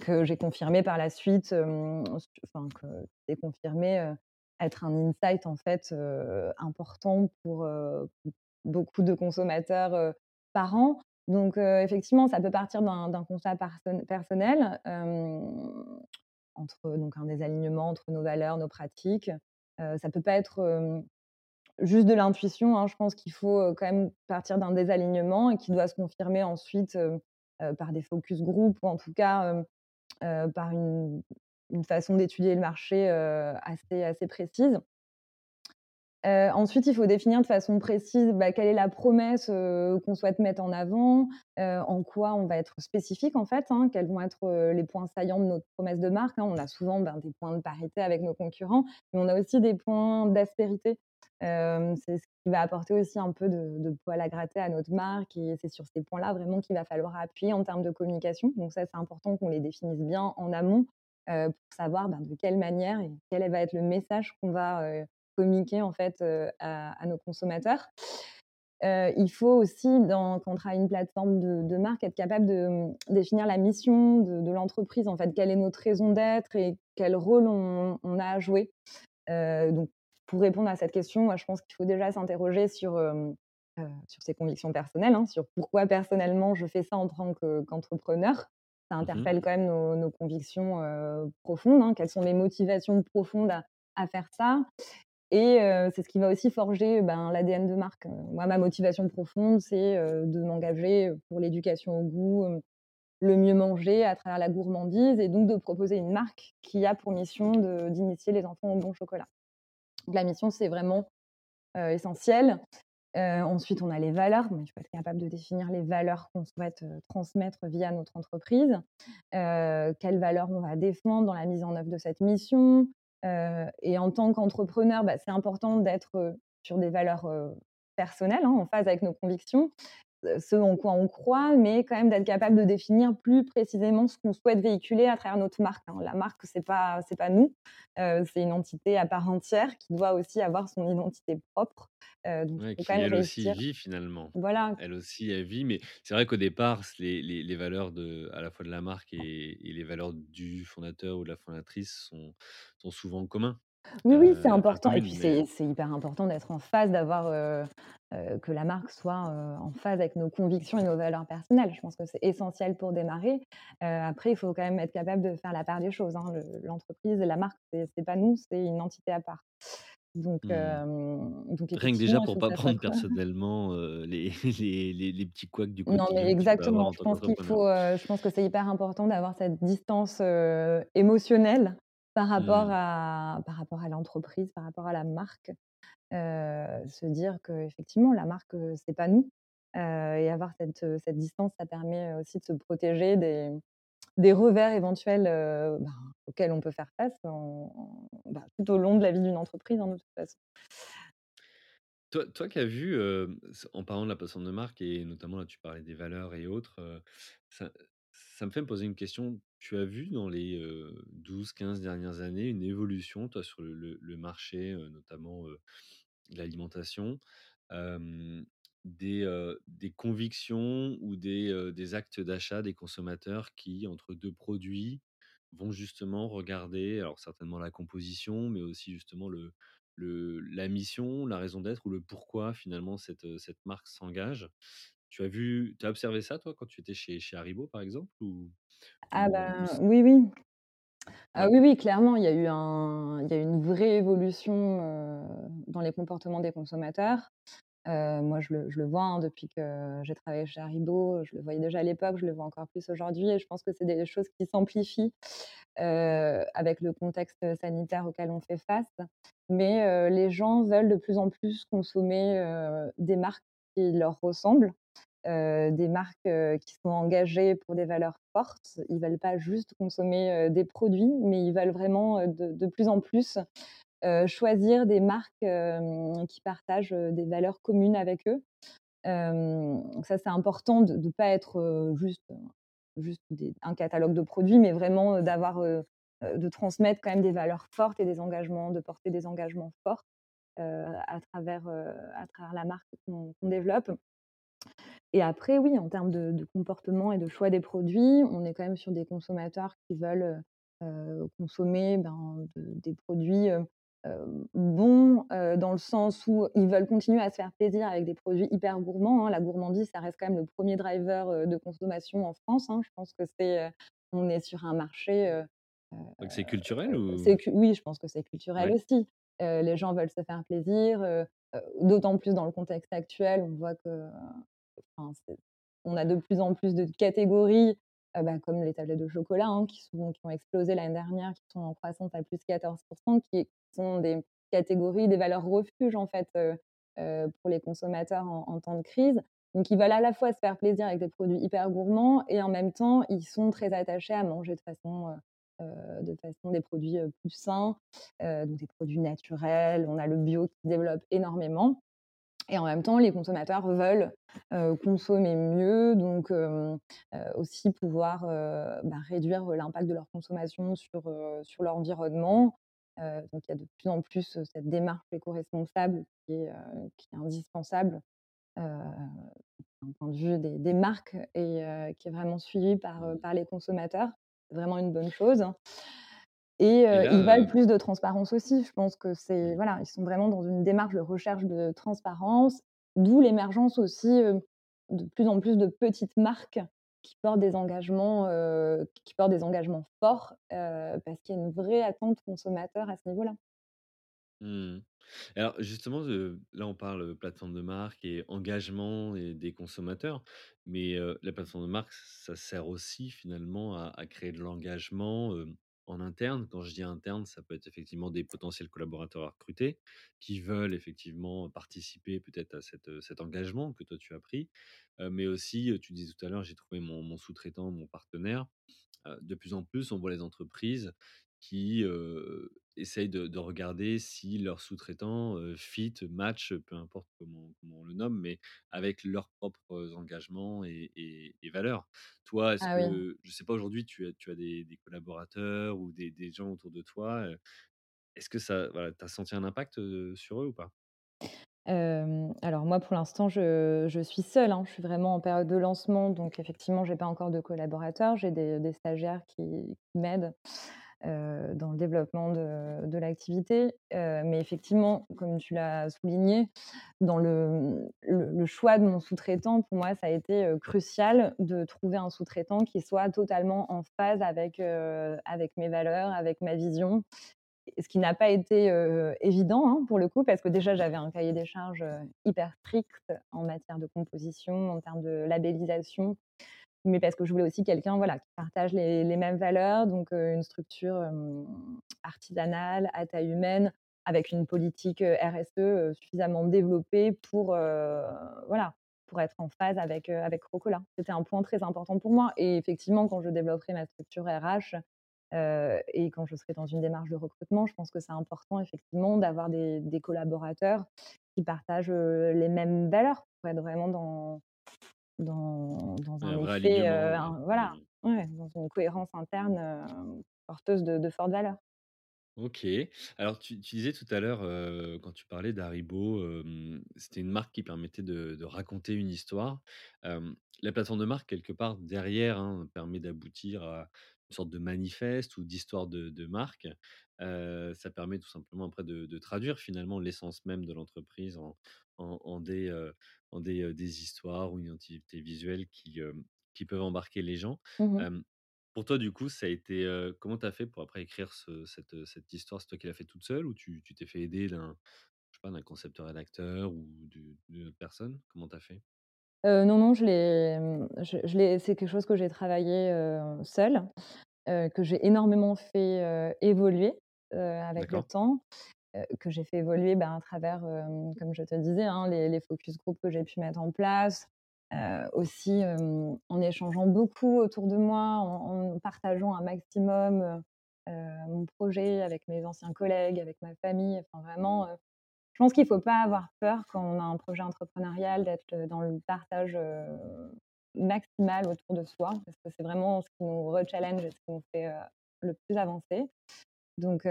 que j'ai confirmé par la suite, hem, enfin que c'est confirmé, être un insight en fait, important pour, beaucoup de consommateurs, heu, par an. Donc, effectivement, ça peut partir d'un constat personnel, entre donc un désalignement entre nos valeurs, nos pratiques. Heu, ça peut pas être, juste de l'intuition, hein. Je pense qu'il faut, quand même partir d'un désalignement et qui doit se confirmer ensuite, par des focus group ou en tout cas, par une façon d'étudier le marché, assez assez précise. Ensuite, il faut définir de façon précise, bah, quelle est la promesse, qu'on souhaite mettre en avant, en quoi on va être spécifique en fait, hein, quels vont être, les points saillants de notre promesse de marque, hein. On a souvent, ben, des points de parité avec nos concurrents, mais on a aussi des points d'aspérité. C'est ce qui va apporter aussi un peu de de poil à gratter à notre marque et c'est sur ces points-là vraiment qu'il va falloir appuyer en termes de communication. Donc ça, c'est important qu'on les définisse bien en amont, pour savoir, ben, de quelle manière et quel va être le message qu'on va, communiquer en fait, à nos consommateurs. Il faut aussi quand on travaille une plateforme de marque, être capable de, mmh, définir la mission de l'entreprise, en fait. Quelle est notre raison d'être et quel rôle on a à jouer? Donc pour répondre à cette question, moi je pense qu'il faut déjà s'interroger sur, heu, sur ses convictions personnelles, hein, sur pourquoi personnellement je fais ça en tant que qu'entrepreneur. Ça Mmh interpelle quand même nos nos convictions, profondes, hein. Quelles sont mes motivations profondes à à faire ça? et c'est ce qui va aussi forger, ben, l'ADN de marque. Moi, ma motivation profonde, c'est, de m'engager, pour l'éducation au goût, le mieux manger à travers la gourmandise et donc de proposer une marque qui a pour mission d'initier les enfants au bon chocolat. La mission, c'est vraiment, essentiel. Ensuite, on a les valeurs. Bon, il faut être capable de définir les valeurs qu'on souhaite, transmettre via notre entreprise. Quelles valeurs on va défendre dans la mise en œuvre de cette mission. Et en tant qu'entrepreneur, bah, c'est important d'être, sur des valeurs, personnelles, hein, en phase avec nos convictions, ce en quoi on croit, mais quand même d'être capable de définir plus précisément ce qu'on souhaite véhiculer à travers notre marque, hein. La marque, c'est pas c'est pas nous, heu, c'est une entité à part entière qui doit aussi avoir son identité propre, heu, donc Ouais, quand même elle aussi vit finalement. voilà. Elle aussi, elle vit, mais c'est vrai qu'au départ, les les les valeurs de à la fois de la marque et et les valeurs du fondateur ou de la fondatrice sont sont souvent communs, Oui, oui, c'est enfin important et puis mais c'est c'est hyper important d'être en phase, d'avoir, que la marque soit, en phase avec nos convictions et nos valeurs personnelles. Je pense que c'est essentiel pour démarrer. Après, il faut quand même être capable de faire la part des choses, hein. Le l'entreprise, la marque, c'est c'est pas nous, c'est une entité à part. Donc Mmh. donc Rien que déjà effectivement, il pour faut que pas ça soit prendre personnellement, les les les les petits couacs du Non, mais quotidien que tu peux avoir exactement. en Je tant pense qu'il qu'entrepreneur. faut, je pense que c'est hyper important d'avoir cette distance, émotionnelle par rapport Mmh. à par rapport à l'entreprise, par rapport à la marque. Se dire qu'effectivement la marque, c'est pas nous, et avoir cette, cette distance, ça permet aussi de se protéger des des revers éventuels, ben, auxquels on peut faire face en bah, tout au long de la vie d'une entreprise, hein, de toute façon. Toi toi qui as vu, en parlant de la passion de marque et notamment là, tu parlais des valeurs et autres, ça ça me fait me poser une question. Tu as vu dans les, heu, 12-15 dernières années une évolution, toi, sur le marché, notamment, de l'alimentation, des, des convictions ou des, des actes d'achat des consommateurs qui, entre 2 produits, vont justement regarder, alors certainement la composition, mais aussi justement le le la mission, la raison d'être ou le pourquoi finalement cette, cette marque s'engage? Tu as vu tu as observé ça toi quand tu étais chez chez Haribo par exemple ou Ah ou ou ben, c oui, oui. Ah Ouais. oui, oui, clairement, il y a eu un il y a eu une vraie évolution, dans les comportements des consommateurs. Moi, je le je le vois, hein, depuis que j'ai travaillé chez Haribo, je le voyais déjà à l'époque, je le vois encore plus aujourd'hui et je pense que c'est des choses qui s'amplifient, avec le contexte sanitaire auquel on fait face. Mais, les gens veulent de plus en plus consommer, des marques qui leur ressemblent, des marques, qui sont engagées pour des valeurs fortes. Ils veulent pas juste consommer, des produits, mais ils veulent vraiment, de plus en plus, choisir des marques, qui partagent, des valeurs communes avec eux. Donc ça, c'est important de de pas être, juste, un catalogue de produits, mais vraiment, d'avoir, de transmettre quand même des valeurs fortes et des engagements, de porter des engagements forts, à travers, heu, à travers la marque qu'on développe. Et après, oui, en termes de de comportement et de choix des produits, on est quand même sur des consommateurs qui veulent, heu, consommer, ben, de des produits, bons, dans le sens où ils veulent continuer à se faire plaisir avec des produits hyper gourmands, hein. La gourmandise, ça reste quand même le 1er driver, de consommation en France, hein. Je pense que c'est, on est sur un marché, Donc c'est culturel ou? oui, je pense que c'est culturel Ouais. aussi. Heu, les gens veulent se faire plaisir, heu heu, d'autant plus dans le contexte actuel. On voit que, enfin, on a de plus en plus de catégories, bah, comme les tablettes de chocolat, hein, qui ont explosé l'année dernière, qui sont en croissance à +14 %, qui sont des catégories, des valeurs refuges, en fait, pour les consommateurs en en temps de crise. Donc ils veulent à la fois se faire plaisir avec des produits hyper gourmands et en même temps, ils sont très attachés à manger de façon, de façon des produits, plus sains, donc des produits naturels. On a le bio qui se développe énormément et en même temps, les consommateurs veulent, consommer mieux, donc aussi pouvoir, bah, réduire l'impact de leur consommation sur, sur l'environnement. Donc il y a de plus en plus, cette démarche éco-responsable qui qui est indispensable, d'un point de vue des des marques et qui est vraiment suivie par, Mmh. par les consommateurs. Vraiment une bonne chose et Et heu, là, ils veulent heu plus de transparence aussi. Je pense que c'est Mmh. voilà, ils sont vraiment dans une démarche de recherche de transparence, d'où l'émergence aussi, de plus en plus de petites marques qui portent des engagements, qui portent des engagements forts, parce qu'il y a une vraie attente consommateur à ce niveau-là. Mmh mh. Alors justement, là on parle, plateforme de marque et engagement des consommateurs, mais la plateforme de marque, ça sert aussi finalement à créer de l'engagement, en interne. Quand je dis interne, ça peut être effectivement des potentiels collaborateurs à recruter, qui veulent effectivement participer peut-être à cet, engagement que toi tu as pris. Mais aussi, tu disais tout à l'heure: «J'ai trouvé mon sous-traitant, mon partenaire». De plus en plus, on voit les entreprises qui, essayent de de regarder si leurs sous-traitants, heu, fit, match, peu importe comment comment on le nomme, mais avec leurs propres engagements et et et valeurs. Toi, est-ce Ah oui. je sais pas aujourd'hui, tu as tu as des des collaborateurs ou des des gens autour de toi, est-ce que ça voilà, tu as senti un impact, sur eux ou pas? Alors moi, pour l'instant, je je suis seule, hein. Je suis vraiment en période de lancement, donc effectivement, j'ai pas encore de collaborateurs. J'ai des des stagiaires qui qui m'aident, heu, dans le développement de l'activité. Heu, mais effectivement, comme tu l'as souligné, dans le, choix de mon sous-traitant, pour moi, ça a été, heu, crucial de trouver un sous-traitant qui soit totalement en phase avec, mes valeurs, avec ma vision ce qui n'a pas été, évident, hein, pour le coup, parce que déjà j'avais un cahier des charges, hyper strict en matière de composition, en termes de labellisation, mais parce que je voulais aussi quelqu'un, voilà, qui partage les mêmes valeurs, donc une structure, artisanale, à taille humaine, avec une politique, RSE, suffisamment développée pour, voilà, pour être en phase avec, avec Crocola. C'était un point très important pour moi et effectivement, quand je développerai ma structure RH, et quand je serai dans une démarche de recrutement, je pense que c'est important effectivement d'avoir des des collaborateurs qui partagent, les mêmes valeurs pour être vraiment dans dans un un vrai effet, alignement, un voilà, ouais, dans une cohérence interne, heu, porteuse de de fortes valeurs. OK. Alors tu tu disais tout à l'heure, heu, quand tu parlais d'Haribo, hem, c'était une marque qui permettait de de raconter une histoire. La plateforme de marque quelque part derrière, hein, permet d'aboutir à une sorte de manifeste ou d'histoire de de marque. Ça permet tout simplement après de de traduire finalement l'essence même de l'entreprise en en en des, en des, histoires ou une identité visuelle qui, qui peuvent embarquer les gens. Mmh pour toi, du coup, ça a été, comment tu as fait pour après écrire ce cette, cette histoire? C'est toi qui l'as fait toute seule ou tu tu t'es fait aider d'un je sais pas, d'un concepteur rédacteur ou d'u d'une autre personne? Comment tu as fait? Non, non, je l'ai, mmh, je je l'ai c'est quelque chose que j'ai travaillé, heu, seule, que j'ai énormément fait, évoluer, avec le temps. Heu, que j'ai fait évoluer, ben, à travers, comme je te disais, hein, les focus group que j'ai pu mettre en place. Heu, aussi, en échangeant beaucoup autour de moi, en partageant un maximum, heu, mon projet avec mes anciens collègues, avec ma famille. Enfin vraiment, je pense qu'il ne faut pas avoir peur quand on a un projet entrepreneurial d'être, dans le partage, maximal autour de soi, parce que c'est vraiment ce qui nous rechallenge et ce qui nous fait, le plus avancer. Donc,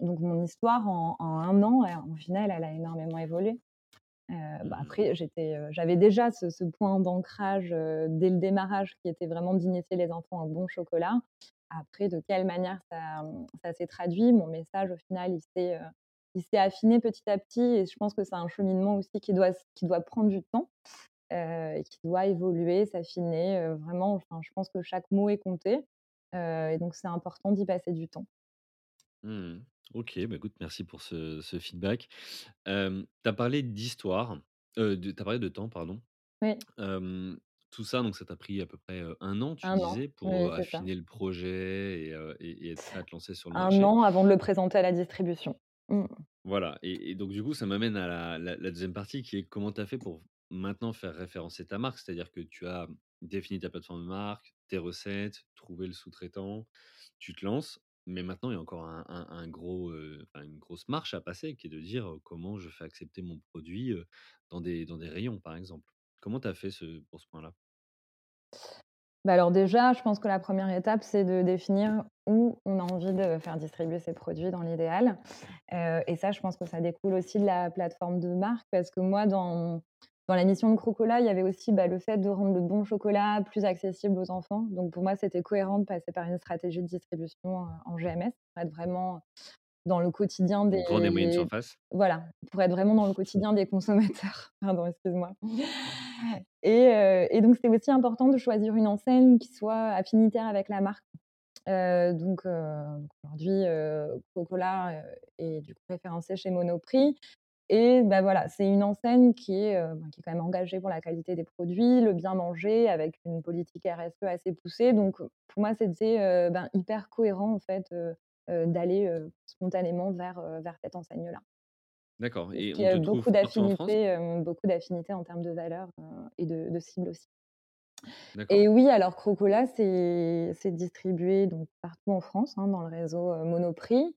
donc mon histoire en en 1 an, elle, au final, elle a énormément évolué. Heu, bah, Mmh après j'étais, heu, j'avais déjà ce ce point d'ancrage, dès le démarrage qui était vraiment d'initier les enfants au bon chocolat. Après de quelle manière ça, mmh, ça s'est traduit, mon message au final il s'est, heu, il s'est affiné petit à petit et je pense que c'est un cheminement aussi qui doit s qui doit prendre du temps, et qui doit évoluer, s'affiner, vraiment enfin je pense que chaque mot est compté, et donc c'est important d'y passer du temps. Mmh OK, bah, écoute, merci pour ce ce feedback. Hem, tu as parlé d'histoire, de tu as parlé de temps, pardon. Oui. Tout ça, donc ça t'a pris à peu près, 1 an, tu Un an, disais, pour, oui, heu, c'est ça. affiner le projet et heu, et et être prêt à te lancer sur le 1 marché. an avant de le présenter à la distribution. Mmh. Voilà et et donc du coup, ça m'amène à la la la 2 partie qui est comment tu as fait pour maintenant faire référencer ta marque? C'est-à-dire que tu as défini ta plateforme de marque, tes recettes, trouvé le sous-traitant, tu te lances, mais maintenant il y a encore un gros, enfin une grosse marche à passer qui est de dire, «Comment je fais accepter mon produit, dans des dans des rayons?» par exemple. Comment tu as fait pour ce point-là? Bah, alors déjà, je pense que la première étape, c'est de définir où on a envie de faire distribuer ses produits dans l'idéal. Et ça, je pense que ça découle aussi de la plateforme de marque parce que moi, dans dans la mission de Crocola, il y avait aussi, bah, le fait de rendre le bon chocolat plus accessible aux enfants. Donc pour moi, c'était cohérent de passer par une stratégie de distribution, heu, en GMS pour être vraiment dans le quotidien et moyenne des surface? voilà, pour être vraiment dans le quotidien des consommateurs. Pardon, excuse-moi. Et heu et donc c'était aussi important de choisir une enseigne qui soit affinitaire avec la marque. Heu, donc aujourd'hui, heu, est du coup référencé chez Monoprix et bah, voilà, c'est une enseigne qui est, heu, ben, qui est quand même engagée pour la qualité des produits, le bien manger avec une politique RSE assez poussée. Donc heu, pour moi c'était, heu, ben, hyper cohérent en fait, d'aller, spontanément vers, vers cette enseigne-là. D'accord. Et on y a beaucoup d'affinités, beaucoup d'affinités en termes de valeurs, heu et de de cibles aussi. Et oui, alors Crocola, c'est distribué donc partout en France, hein, dans le réseau, Monoprix,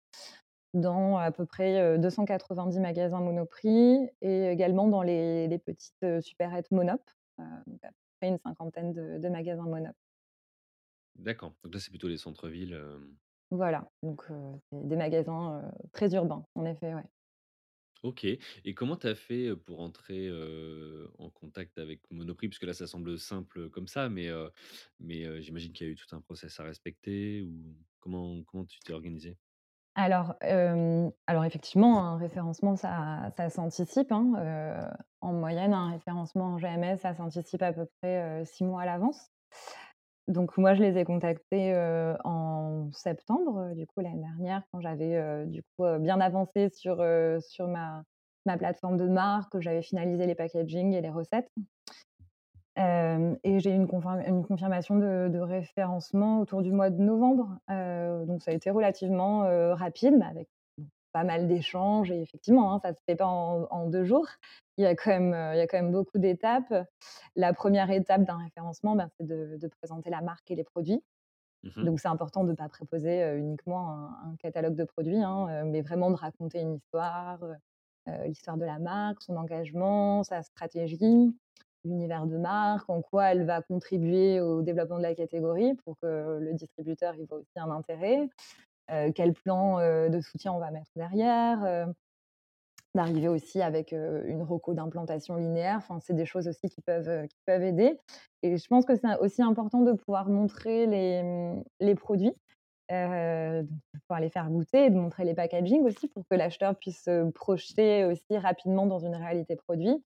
dans à peu près, heu, 290 magasins Monoprix et également dans les les petites, supérettes Monop, donc à peu près une cinquantaine de de magasins Monop. d'accord. Donc là, c'est plutôt les centres-villes, Voilà, donc des magasins, très urbains, en effet, ouais. OK et comment tu as fait, pour entrer, en contact avec Monoprix? Parce que là, ça semble simple, comme ça, mais mais j'imagine qu'il y a eu tout un process à respecter ou comment comment tu t'es organisé? Alors, alors effectivement, un référencement, ça ça s'anticipe, hein, en moyenne, un référencement en GMS, ça s'anticipe à peu près, 6 mois à l'avance. Donc moi, je les ai contactés, en septembre, du coup, l'année dernière, quand j'avais, du coup, bien avancé sur, sur ma ma plateforme de marque, que j'avais finalisé les packaging et les recettes. Hem et j'ai eu une confirm une confirmation de de référencement autour du mois de novembre, heu, donc ça a été relativement, heu, rapide, mais avec pas mal d'échanges et effectivement, hein, ça se fait pas en en 2 jours. Il y a quand même, heu, il y a quand même beaucoup d'étapes. La première étape d'un référencement, ben, c'est de de présenter la marque et les produits. Mmh Donc c'est important de ne pas préposer, uniquement un un catalogue de produits, hein, mais vraiment de raconter une histoire, l'histoire de la marque, son engagement, sa stratégie, l'univers de marque, en quoi elle va contribuer au développement de la catégorie pour que le distributeur y voit aussi un intérêt, heu, quel plan, heu, de soutien on va mettre derrière, heu D'arriver aussi avec, une reco d'implantation linéaire, enfin, c'est des choses aussi qui peuvent, qui peuvent aider et je pense que c'est aussi important de pouvoir montrer les, mmh, les produits, de pouvoir les faire goûter de montrer les packaging aussi pour que l'acheteur puisse se projeter aussi rapidement dans une réalité produit.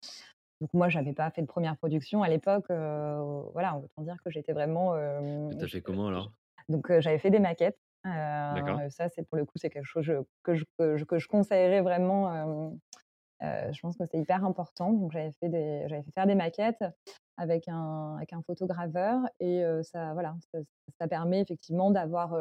Donc moi, j'avais pas fait de première production à l'époque, heu, voilà, autant dire que j'étais vraiment, tu je fait comment je alors? donc heu, j'avais fait des maquettes, D'accord. heu, ça, c'est pour le coup, c'est quelque chose je que je que je que je conseillerais vraiment, je pense que c'est hyper important. Donc j'avais fait des j'avais fait faire des maquettes avec un avec un photograveur et ça voilà, ça ça permet effectivement d'avoir,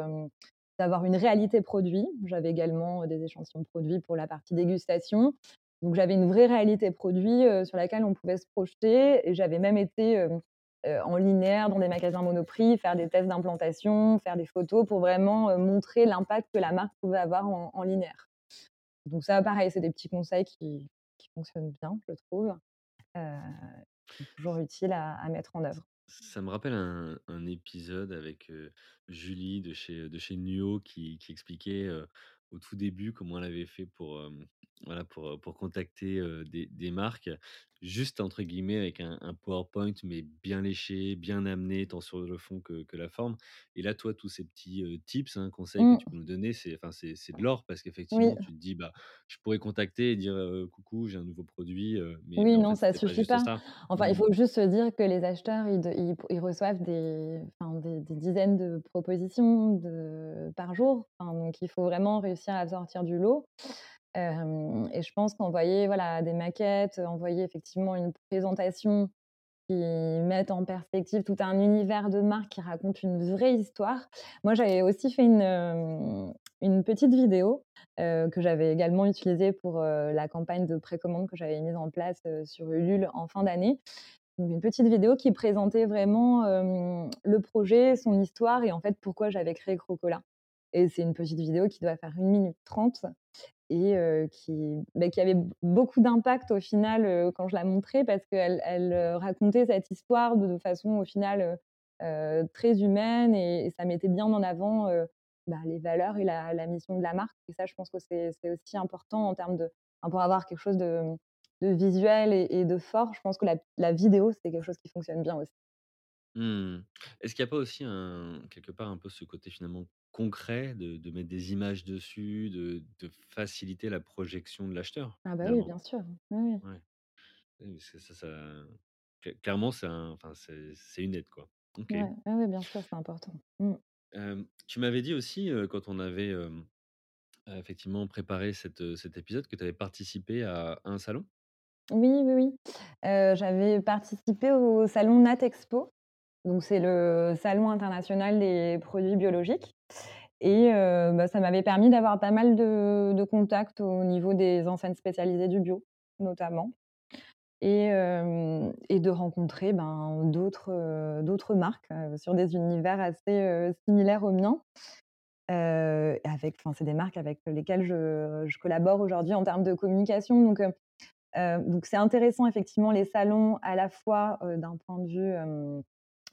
d'avoir une réalité produit. J'avais également, des échantillons produits pour la partie dégustation. Donc j'avais une vraie réalité produit, heu, sur laquelle on pouvait se projeter et j'avais même été, hem, heu, en linéaire dans des magasins Monoprix, faire des tests d'implantation, faire des photos pour vraiment, montrer l'impact que la marque pouvait avoir en linéaire. Donc ça, pareil, c'est des petits conseils qui qui fonctionnent bien, je trouve, toujours utiles à mettre en œuvre. Ça me rappelle un épisode avec, Julie de chez, de chez Nuo qui expliquait, au tout début comment elle avait fait pour, voilà, pour, pour contacter, des des marques, juste entre guillemets avec un un PowerPoint mais bien léché, bien amené tant sur le fond que que la forme et là, toi, tous ces petits, tips, hein, conseils que tu Mmh, peux nous donner, c'est enfin, c'est c'est de l'or parce oui, qu'effectivement, tu te dis: «Bah, je pourrais contacter et dire, "Coucou, j'ai un nouveau produit", heu», mais mais oui, non, fait, ça pas suffit pas. Enfin, il Mmh. faut juste se dire que les acheteurs, ils ils ils reçoivent des enfin, des des dizaines de propositions de par jour. Enfin, donc il faut vraiment réussir à sortir du lot. Et je pense qu'envoyer, voilà, des maquettes, envoyer effectivement une présentation Qui mettent en perspective tout un univers de marque qui raconte une vraie histoire. Moi, j'avais aussi fait une, une petite vidéo, que j'avais également utilisée pour, la campagne de précommande que j'avais mise en place, sur Ulule en fin d'année. Une petite vidéo qui présentait vraiment, le projet, son histoire et en fait pourquoi j'avais créé Crocola. Et c'est une petite vidéo qui doit faire une minute 30 et heu, qui, avait beaucoup d'impact au final, quand je la montrais parce qu'elle racontait cette histoire de façon au final, très humaine et ça mettait bien en avant, bah, les valeurs et la mission de la marque et ça je pense que c'est aussi important en termes de pour avoir quelque chose de, visuel et de fort, je pense que la vidéo, c'est quelque chose qui fonctionne bien aussi. Mmh. Est-ce qu'il y a pas aussi un quelque part un peu ce côté finalement concret de de mettre des images dessus, de de faciliter la projection de l'acheteur, Ah bah, oui, finalement? bien sûr. Oui, oui. Ouais. Oui, parce que ça ça cl clairement c'est un enfin c'est c'est une aide quoi. OK. Ouais, ouais, ouais, bien sûr, c'est important. Mmh. Hem, tu m'avais dit aussi, heu, quand on avait, hem, effectivement préparé cet, heu, cet épisode que tu avais participé à un salon? Oui, oui, oui. Heu, j'avais participé au salon Natexpo, donc c'est le salon international des produits biologiques et bah, ça m'avait permis d'avoir pas mal de contacts au niveau des enseignes spécialisées du bio, notamment et de rencontrer, ben, d'autres, marques, sur des univers assez, similaires aux miens. Avec c'est des marques avec lesquelles je je collabore aujourd'hui en termes de communication donc heu, donc c'est intéressant effectivement les salons à la fois, d'un point de vue,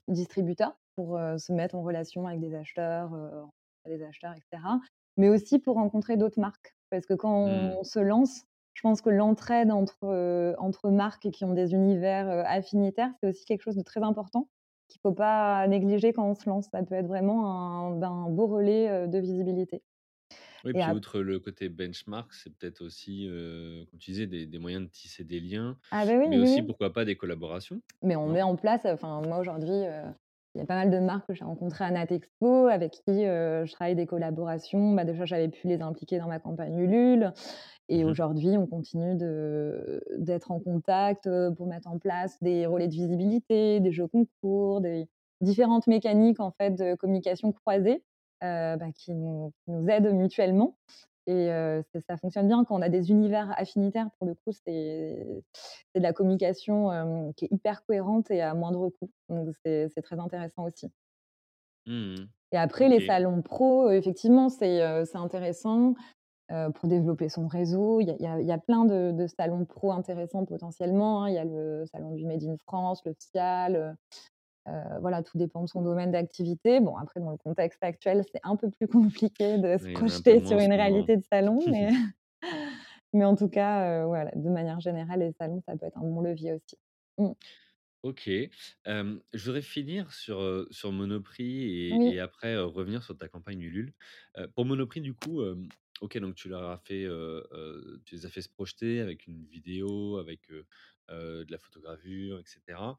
hem, distributeur pour, se mettre en relation avec des acheteurs, des acheteurs et cetera, mais aussi pour rencontrer d'autres marques. Parce que quand Mmh. on se lance, je pense que l'entraide entre, entre marques qui ont des univers, affinitaires, c'est aussi quelque chose de très important qu'il faut pas négliger quand on se lance. Ça peut être vraiment un, ben, un beau relais, de visibilité Oui, et puis ap outre le côté benchmark, c'est peut-être aussi, heu, comme tu disais, des des moyens de tisser des liens, ah oui, mais oui, aussi oui. pourquoi pas des collaborations, Mais on non? met en place, enfin moi aujourd'hui, heu, il y a pas mal de marques que j'ai rencontrées à Natexpo avec qui, heu, je travaille des collaborations. Bah, déjà j'avais pu les impliquer dans ma campagne Ulule et Mmh aujourd'hui on continue de d'être en contact, heu, pour mettre en place des relais de visibilité, des jeux concours, des différentes mécaniques en fait de communication croisée, bah, qui nous qui nous aident mutuellement et c'est ça fonctionne bien quand on a des univers affinitaires pour le coup c'est de la communication, hem, qui est hyper cohérente et à moindre coût. Donc c'est très intéressant aussi. Mmh Et après les salons pro, effectivement, c'est, intéressant, pour développer son réseau. Il y y y a plein de de salons pro intéressants potentiellement, hein. Il y a le salon du Made in France, le FIAL, heu, voilà, tout dépend de son domaine d'activité. Bon, après dans le contexte actuel, c'est un peu plus compliqué de se Oui, un projeter sur une moment. réalité de salon, mais mais en tout cas, heu, voilà, de manière générale, les salons, ça peut être un bon levier aussi. Mmh. OK. Je voudrais finir sur, sur Monoprix et Oui. et après, revenir sur ta campagne Ulule. Pour Monoprix, du coup, OK, donc tu leur as fait, tu les as fait se projeter avec une vidéo, avec, de la photogravure et cetera.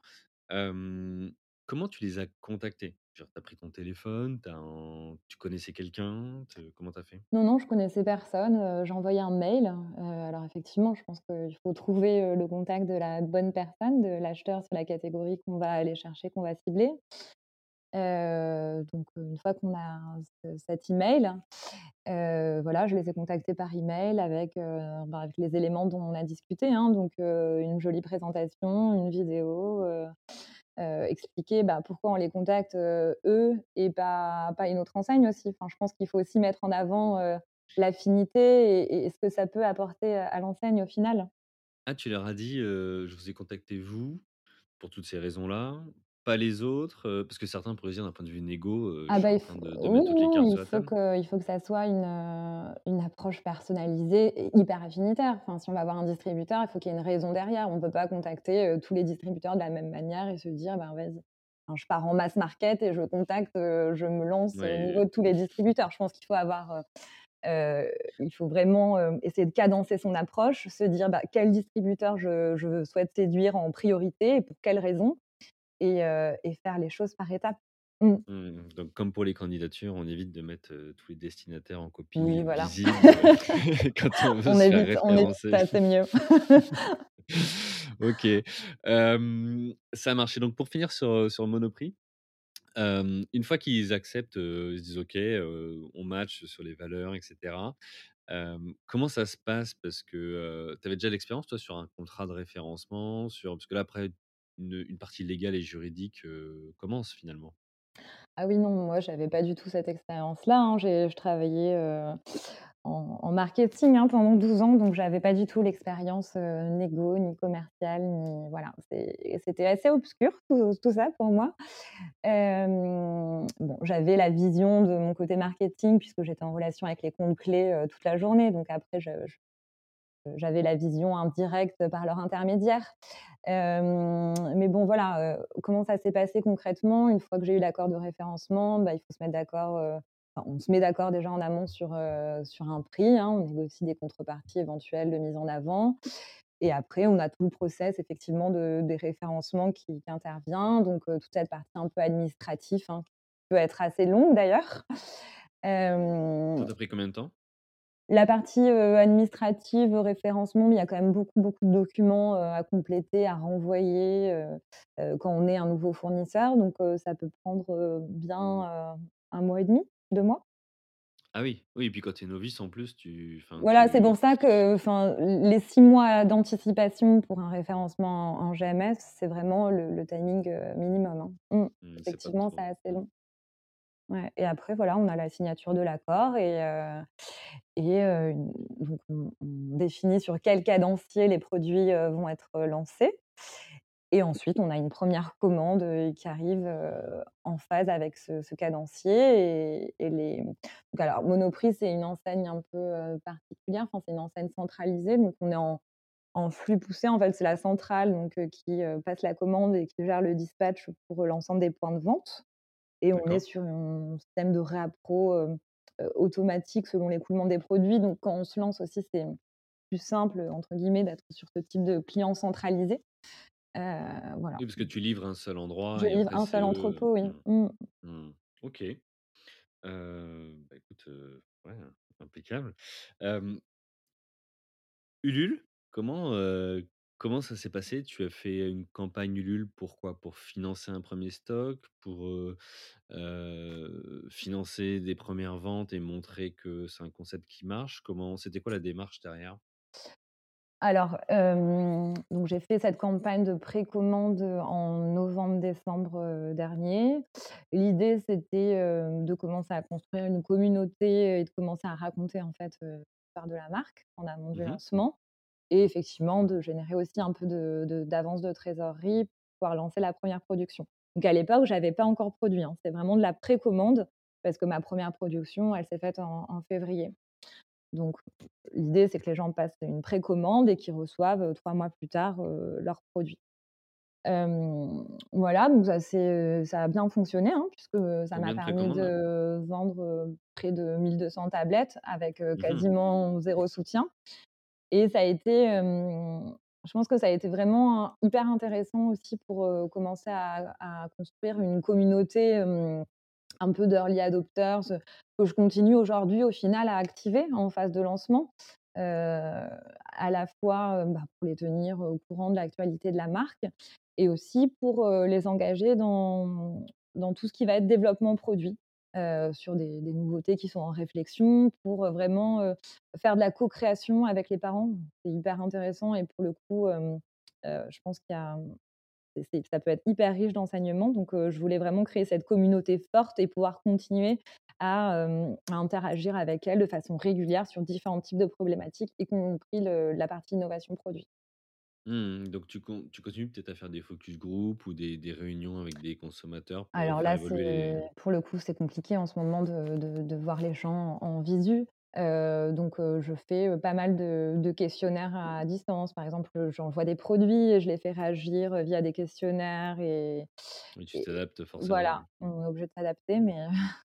Hem, comment tu les as contactés? Genre, tu as pris ton téléphone, tu tu connaissais quelqu'un? Comment tu as fait? Non, non, je connaissais personne, j'ai envoyé un mail, alors effectivement, je pense qu'il faut trouver, le contact de la bonne personne, de l'acheteur sur la catégorie qu'on va aller chercher, qu'on va cibler. Donc, une fois qu'on a ce cet email, voilà, je les ai contactés par email avec, bah, avec les éléments dont on a discuté, hein, donc, une jolie présentation, une vidéo, heu, expliquer, bah, pourquoi on les contacte, heu, eux et pas pas une autre enseigne aussi. Enfin, je pense qu'il faut aussi mettre en avant, heu, l'affinité et et ce que ça peut apporter, à l'enseigne au final. Ah, tu leur as dit, «Je vous ai contacté vous, pour toutes ces raisons-là, pas les autres», heu, parce que certains pourraient dire d'un point de vue négo, heu, Ah bah, il faut de de oui, mettre toutes les non, cartes il faut que il faut que ça soit une, heu, une approche personnalisée et hyper affinitaire. Enfin, si on va voir un distributeur, il faut qu'il y ait une raison derrière. On ne peut pas contacter, tous les distributeurs de la même manière et se dire: «Ben, vas-y, enfin, je pars en mass market et je contacte, je me lance au niveau de tous les distributeurs». Je pense qu'il faut avoir, il faut vraiment, essayer de cadencer son approche, se dire: «Bah, quel distributeur je je souhaite séduire en priorité et pour quelles raisons?» Et faire les choses par étapes. Mmh. mmh, donc comme pour les candidatures, on évite de mettre, tous les destinataires en copie, Oui, voilà. visible, heu, quand on veut On se faire évite on évite référencer. ça, c'est mieux. OK, ça a marché. Donc pour finir sur, sur Monoprix, une fois qu'ils acceptent, ils se disent: «OK, on match sur les valeurs et cetera». Hem, comment ça se passe? Parce que, tu avais déjà l'expérience toi sur un contrat de référencement, sur parce que là après une partie légale et juridique, commence finalement? Ah oui, non, moi, j'avais pas du tout cette expérience-là, hein. Je travaillais, en marketing, hein, pendant 12 ans, donc j'avais pas du tout l'expérience, heu, négo, ni commerciale, ni voilà, c'était assez obscur tout ça pour moi. Bon, j'avais la vision de mon côté marketing puisque j'étais en relation avec les comptes clés, toute la journée, donc après je j'avais la vision indirecte par leur intermédiaire. Hem, mais bon, voilà, heu, comment ça s'est passé concrètement? Une fois que j'ai eu l'accord de référencement, bah, il faut se mettre d'accord, enfin, on se met d'accord déjà en amont sur, sur un prix, hein. On négocie des contreparties éventuelles de mise en avant et après on a tout le process effectivement de des référencements qui qui intervient, donc toute cette partie un peu administratif, hein, peut être assez longue d'ailleurs. Ça t'a pris combien de temps? La partie, heu, administrative, référencement, il y a quand même beaucoup, beaucoup de documents, heu, à compléter, à renvoyer, heu heu, quand on est un nouveau fournisseur, donc ça peut prendre, bien, heu, 1 mois et demi, 2 mois. Ah oui, oui et puis quand tu es novice en plus, tu Voilà, c'est pour ça que les 6 mois d'anticipation pour un référencement en en GMS, c'est vraiment le le timing, minimum, hein. Mmh. mmh, Effectivement, c'est assez mmh. long. Et après voilà, on a la signature de l'accord et heu, une donc on définit sur quel cadencier les produits, heu, vont être, lancés et ensuite on a une première commande, qui arrive, en phase avec ce ce cadencier et les donc alors Monoprix, c'est une enseigne un peu, particulière, enfin, c'est une enseigne centralisée, donc on est en en flux poussé. En fait, c'est la centrale donc qui, passe la commande et qui gère le dispatch pour, l'ensemble des points de vente. Et on est sur un système de réappro, automatique selon l'écoulement des produits. Donc quand on se lance aussi, c'est plus «simple» entre guillemets d'être sur ce type de client centralisé. Voilà. Oui, parce que tu livres un seul Je endroit et livre un seul entrepôt, oui. mmh, Mmh. mmh. OK. Bah, écoute, heu, ouais, impeccable. Ulule, comment, comment ça s'est passé? Tu as fait une campagne Ulule, pourquoi? Pour financer un premier stock? Pour, heu heu, financer des premières ventes et montrer que c'est un concept qui marche? Comment c'était quoi la démarche derrière? Alors, hem, donc j'ai fait cette campagne de précommande, en novembre-décembre, heu, dernier. L'idée, c'était, heu, de commencer à construire une communauté et de commencer à raconter, en fait, heu, l'histoire de la marque en amont du Mmh lancement et effectivement de générer aussi un peu de de d'avance de trésorerie pour pouvoir lancer la première production. Donc à l'époque, j'avais pas encore produit, hein. C'était vraiment de la précommande parce que ma première production, elle s'est faite en en février. Donc l'idée, c'est que les gens passent une précommande et qu'ils reçoivent, 3 mois plus tard, heu, leurs produits. Hem, voilà, donc ça ça a bien fonctionné, hein, puisque, ça m'a permis de vendre, près de 1 200 tablettes avec, Mmh quasiment zéro soutien et ça a été, je pense que ça a été vraiment un hyper intéressant aussi pour, commencer à construire une communauté, un peu d'early adopters, que je continue aujourd'hui au final à activer en phase de lancement. À la fois, bah, pour les tenir au courant de l'actualité de la marque et aussi pour, les engager dans tout ce qui va être développement produit, heu, sur des nouveautés qui sont en réflexion pour, heu, vraiment, heu, faire de la co-création avec les parents. C'est hyper intéressant et pour le coup, je pense qu'il y a ça peut être hyper riche d'enseignements, donc je voulais vraiment créer cette communauté forte et pouvoir continuer à, interagir avec elle de façon régulière sur différents types de problématiques, y compris la partie innovation produit. Mmh Donc tu con tu continues peut-être à faire des focus group ou des des réunions avec des consommateurs pour, Alors faire là, c'est évoluer les pour le coup, c'est compliqué en ce moment de de de voir les gens en visu. Heu, donc heu, je fais, heu, pas mal de de questionnaires à distance. Par exemple, j'envoie des produits et je les fais réagir, heu, via des questionnaires et oui, tu et t'adaptes forcément, voilà, on est obligé de s'adapter, mais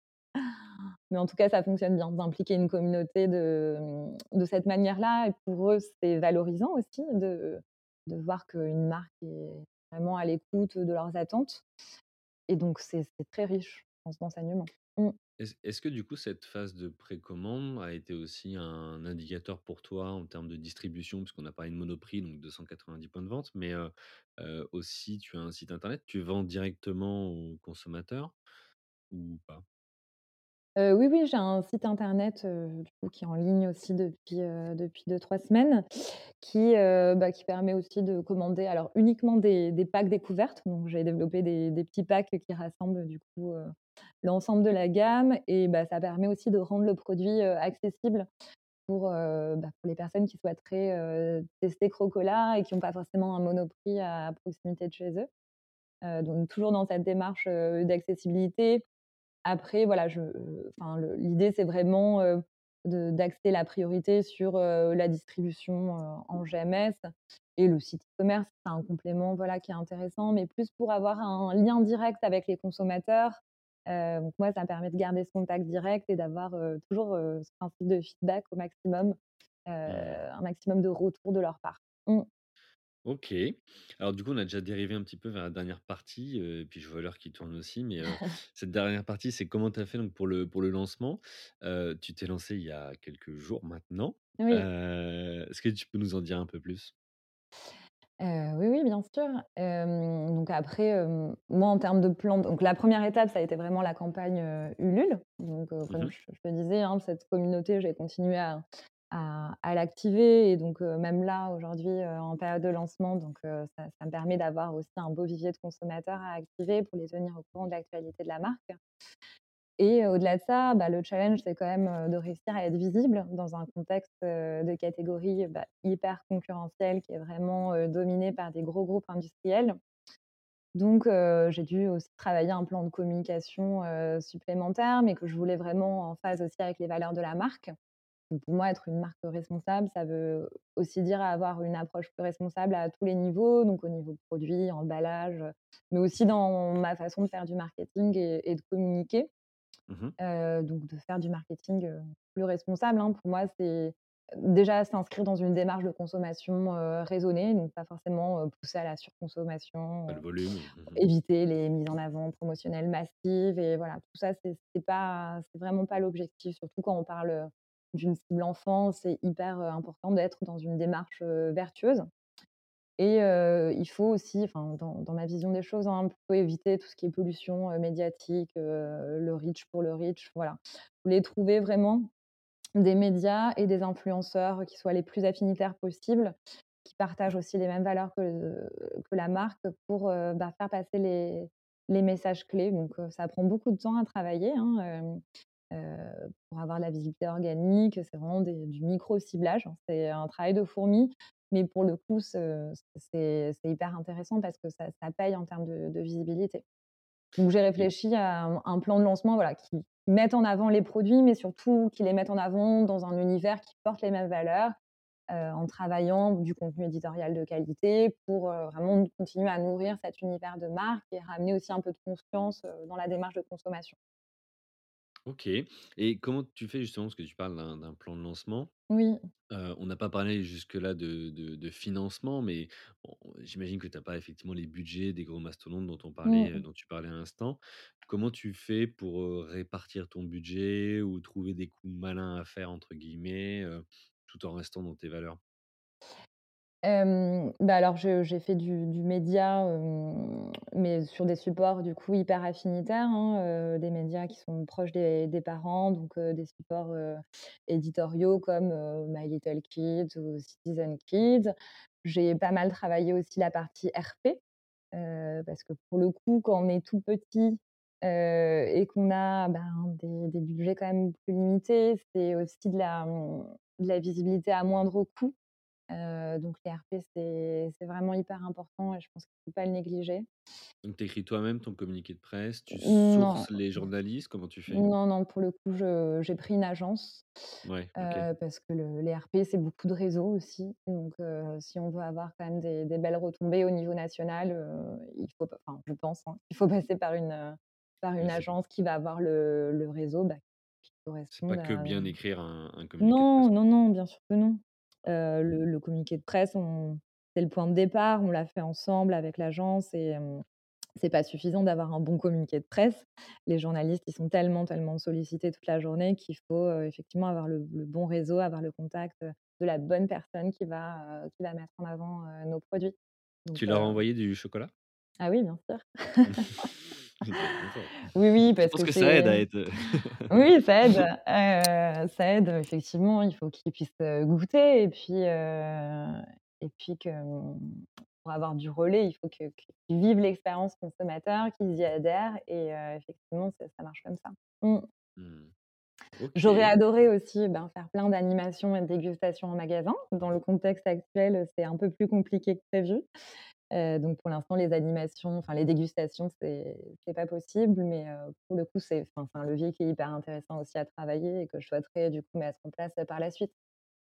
Mais en tout cas, ça fonctionne bien d'impliquer une communauté de, mmh, de cette manière-là et pour eux, c'est valorisant aussi de de voir qu'une marque est vraiment à l'écoute de leurs attentes et donc c'est très riche, pense, d'enseignement. Mmh. Est-ce que du coup cette phase de précommande a été aussi un indicateur pour toi en termes de distribution? Puisqu'on a parlé de Monoprix, donc 290 points de vente, mais, aussi tu as un site internet, tu vends directement aux consommateurs ou pas? Oui, oui, j'ai un site internet, du coup, qui est en ligne aussi depuis, heu, depuis 2-3 semaines, qui, bah, qui permet aussi de commander alors uniquement des des packs découvertes. Donc j'ai développé des petits packs qui rassemblent du coup, l'ensemble de la gamme et bah, ça permet aussi de rendre le produit, accessible pour, bah, pour les personnes qui souhaiteraient, tester Crocola et qui ont pas forcément un Monoprix à proximité de chez eux. Donc toujours dans cette démarche, d'accessibilité après voilà, je enfin le l'idée c'est vraiment, de d'axer la priorité sur, heu, la distribution, heu, en GMS et le site e-commerce, c'est un complément, voilà, qui est intéressant, mais plus pour avoir un lien direct avec les consommateurs. Donc moi, ça me permet de garder ce contact direct et d'avoir, toujours, ce principe de feedback au maximum, Mmh. un maximum de retours de leur part. Mmh. OK. Alors du coup, on a déjà dérivé un petit peu vers la dernière partie, heu, et puis je vois l'heure qui tourne aussi, mais heu, cette dernière partie, c'est comment tu as fait donc pour le pour le lancement? Heu, tu t'es lancé il y a quelques jours maintenant. Oui. Heu, est-ce que tu peux nous en dire un peu plus? Heu, oui, oui, bien sûr. Hem, donc après, hem, moi, en termes de plan donc la première étape, ça a été vraiment la campagne, heu, Ulule. Donc heu, Mmh comme mh. je je te disais, hein, cette communauté, j'ai continué à à l'activer et donc heu, même là, aujourd'hui, heu, en période de lancement, donc heu, ça me permet d'avoir aussi un beau vivier de consommateurs à activer pour les tenir au courant de l'actualité de la marque. Et au-delà de ça, bah, le challenge, c'est quand même, de réussir à être visible dans un contexte, de catégorie, bah, hyper concurrentiel qui est vraiment, dominé par des gros groupes industriels. Donc j'ai dû aussi travailler un plan de communication, supplémentaire, mais que je voulais vraiment en phase aussi avec les valeurs de la marque. Pour moi, être une marque responsable, ça veut aussi dire avoir une approche plus responsable à tous les niveaux, donc au niveau produit, emballage, mais aussi dans ma façon de faire du marketing et et de communiquer. Mmh donc de faire du marketing, plus responsable, hein. Pour moi, c'est déjà s'inscrire dans une démarche de consommation, raisonnée, donc pas forcément, pousser à la surconsommation, le heu, volume. Mmh éviter les mises en avant promotionnelles massives et voilà, tout ça, c'est pas c'est vraiment pas l'objectif, surtout quand on parle, d'une cible enfant, c'est hyper, important d'être dans une démarche, vertueuse. Et il faut aussi, dans dans ma vision des choses, hein, éviter tout ce qui est pollution, médiatique, le reach pour le reach, voilà. Je voulais trouver vraiment des médias et des influenceurs qui soient les plus affinitaires possibles, qui partagent aussi les mêmes valeurs que que la marque pour, bah, faire passer les les messages clés. Donc ça prend beaucoup de temps à travailler, hein, pour avoir de la visibilité organique, c'est vraiment des du micro ciblage, hein. C'est un travail de fourmi, mais pour le coup, ce c'est c'est hyper intéressant parce que ça ça paye en termes de de visibilité. Donc j'ai réfléchi à un un plan de lancement, voilà, qui mette en avant les produits, mais surtout qui les mette en avant dans un univers qui porte les mêmes valeurs, heu, en travaillant du contenu éditorial de qualité pour, heu, vraiment continuer à nourrir cet univers de marque et ramener aussi un peu de confiance, heu, dans la démarche de consommation. OK et comment tu fais justement, parce que tu parles d'un d'un plan de lancement, Oui, Heu, on n'a pas parlé jusque-là de de de financement, mais bon, j'imagine que tu as pas effectivement les budgets des gros mastodontes dont on parlait, heu, mmh. dont tu parlais à l'instant. Comment tu fais pour, heu, répartir ton budget ou trouver des coups «malins à faire» entre guillemets, heu, tout en restant dans tes valeurs? Hem, bah, alors j'ai fait du média, hem, mais sur des supports du coup hyper affinitaires, hein, heu, des médias qui sont proches des parents, donc des supports, éditoriaux comme, My Little Kids ou Citizen Kids. J'ai pas mal travaillé aussi la partie RP, parce que pour le coup, quand on est tout petit, et qu'on a, ben, des budgets quand même plus limités, c'est aussi de la visibilité à moindre coût. Donc les RP, c'est vraiment hyper important et je pense qu'il ne faut pas le négliger. Donc tu écris toi-même ton communiqué de presse, tu Non, sources les journalistes, comment tu fais? non, non, pour le coup, j'ai pris une agence, Ouais, parce que le les RP, c'est beaucoup de réseaux aussi. Donc si on veut avoir quand même des des belles retombées au niveau national, il faut enfin, je pense, hein, il faut passer par une, par une agence qui va avoir le le réseau, bah, qui c'est pas que bien écrire un un communiqué de presse, non, non, non, bien sûr que non. Heu, Mmh. le le communiqué de presse, c'est le point de départ, on l'a fait ensemble avec l'agence et hem, c'est pas suffisant d'avoir un bon communiqué de presse. Les journalistes, ils sont tellement, tellement sollicités toute la journée qu'il faut, effectivement avoir le le bon réseau, avoir le contact, de la bonne personne qui va, qui va mettre en avant, nos produits. Donc Tu leur as envoyé du chocolat? ah oui, bien sûr. Oui, oui, Je parce pense que que ça aide à être, Oui, ça aide, heu, ça aide, effectivement, il faut qu'ils puissent, heu, goûter et puis, et puis que, mmh, pour avoir du relais, il faut qu'ils vivent l'expérience consommateur, qu'ils y adhèrent et effectivement, ça ça marche comme ça. Mmh. Mmh. J'aurais adoré aussi, ben, faire plein d'animations et de dégustations en magasin. Dans le contexte actuel, c'est un peu plus compliqué que prévu. Donc pour l'instant, les animations, enfin les dégustations, c'est pas possible, mais pour le coup, c'est un levier qui est hyper intéressant aussi à travailler et que je souhaiterais du coup mettre en place, par la suite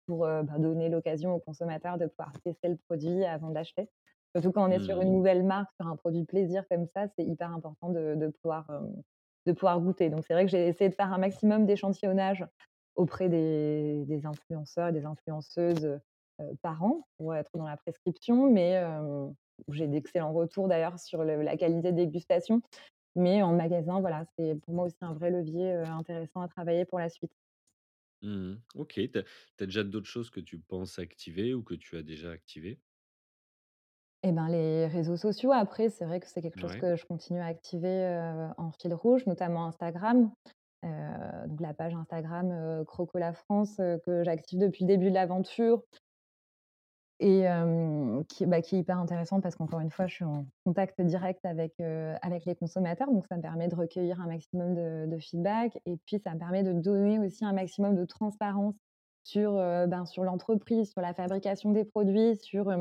pour, bah, donner l'occasion aux consommateurs de pouvoir tester le produit avant d'acheter. Surtout quand on est sur Mmh. une nouvelle marque, sur un produit plaisir comme ça, c'est hyper important de de pouvoir, hem, de pouvoir goûter. Donc c'est vrai que j'ai essayé de faire un maximum d'échantillonnage auprès des des influenceurs et des influenceuses, par an pour être dans la prescription, mais j'ai d'excellents retours d'ailleurs sur le la qualité de dégustation. Mais en magasin, voilà, c'est pour moi aussi un vrai levier, intéressant à travailler pour la suite. Mmh OK, tu as déjà d'autres choses que tu penses activer ou que tu as déjà activées? Et ben, les réseaux sociaux, après, c'est vrai que c'est quelque chose Ouais, que je continue à activer, en fil rouge, notamment Instagram. Heu, donc la page Instagram, heu, Crocola France, que j'active depuis le début de l'aventure et bah, qui est hyper intéressant parce qu'encore une fois, je suis en contact direct avec, avec les consommateurs, donc ça me permet de recueillir un maximum de feedback et puis ça me permet de donner aussi un maximum de transparence sur, ben, sur l'entreprise, sur la fabrication des produits, sur,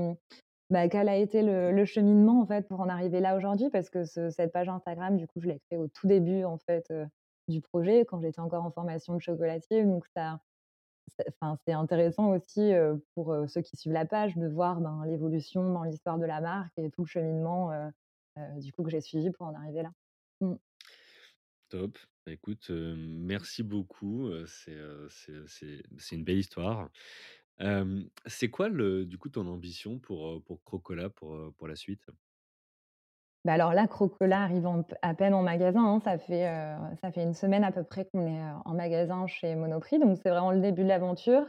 bah, quel a été le cheminement, en fait, pour en arriver là aujourd'hui? Parce que ce cette page Instagram, du coup, je l'ai créée au tout début, en fait, du projet, quand j'étais encore en formation de chocolatier, donc ça c'est intéressant aussi, pour, ceux qui suivent la page de voir, ben, l'évolution dans l'histoire de la marque et tout le cheminement, du coup, que j'ai suivi pour en arriver là. Mmh. top. Bah, écoute, merci beaucoup, c'est, une belle histoire. C'est quoi du coup ton ambition pour, pour Crocola pour, pour la suite? Bah, alors là, Crocola arrive à peine en magasin, hein. Ça fait, heu, ça fait une semaine à peu près qu'on est, heu, en magasin chez Monoprix, donc c'est vraiment le début de l'aventure.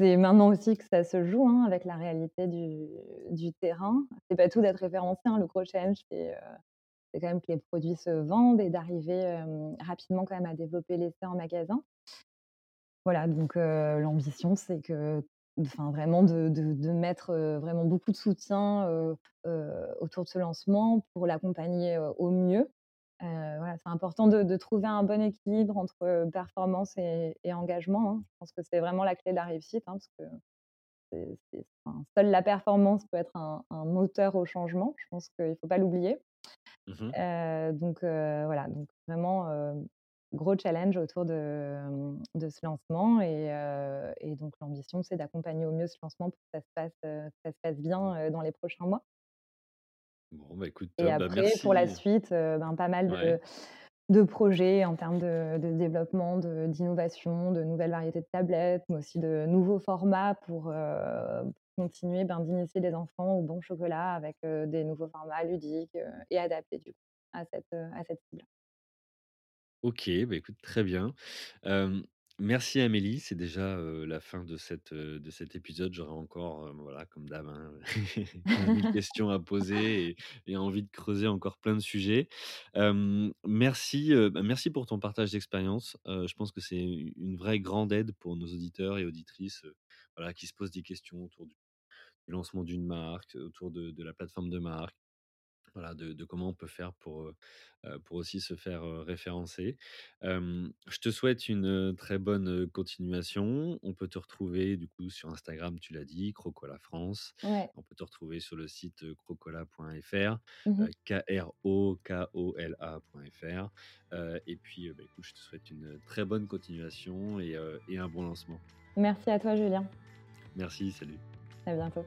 C'est maintenant aussi que ça se joue, hein, avec la réalité du du terrain. C'est pas tout d'être référencé, hein. Le gros challenge, c'est, heu, c'est quand même que les produits se vendent et d'arriver, rapidement quand même à développer l'essai en magasin. Voilà, donc l'ambition, c'est que enfin vraiment de de de mettre, vraiment beaucoup de soutien, autour de ce lancement pour l'accompagner, au mieux. Voilà, c'est important de de trouver un bon équilibre entre, performance et et engagement, hein. Je pense que c'est vraiment la clé de la réussite, hein, parce que c'est c'est enfin, seule la performance peut être un un moteur au changement. Je pense qu'il ne faut pas l'oublier. Mmh donc voilà, donc vraiment, gros challenge autour de, ce lancement et donc l'ambition, c'est d'accompagner au mieux ce lancement pour que ça se passe, heu, que ça se passe bien, dans les prochains mois Bon, bah, écoute et top, bah, après pour la suite, ben, pas mal Ouais. de de projets en termes de de développement, d'innovation, de nouvelles variétés de tablettes, mais aussi de nouveaux formats pour, continuer, ben, d'initier les enfants au bon chocolat avec, des nouveaux formats ludiques, et adaptés du coup à cette, heu, à cette cible. OK, bah, écoute, très bien. Hem, merci Amélie, c'est déjà, heu, la fin de cette, heu, de cet épisode. J'aurais encore, heu, voilà, comme d'hab, hein, 15 000 questions à poser et et envie de creuser encore plein de sujets. Hem, merci, heu, bah, merci pour ton partage d'expérience. Heu, je pense que c'est u une vraie grande aide pour nos auditeurs et auditrices, heu, voilà, qui se posent des questions autour du du lancement d'une marque, autour de de la plateforme de marque. Voilà, de de comment on peut faire pour, heu heu, pour aussi se faire, heu, référencer. Je te souhaite une, très bonne, continuation. On peut te retrouver du coup sur Instagram, tu l'as dit, Crocola France. Ouais. On peut te retrouver sur le site, crocola.fr, Mmh K-R-O-K-O-L-A.fr. Et puis, bah, écoute, je te souhaite une, très bonne continuation et et un bon lancement. Merci à toi Julien. Merci, salut. À bientôt.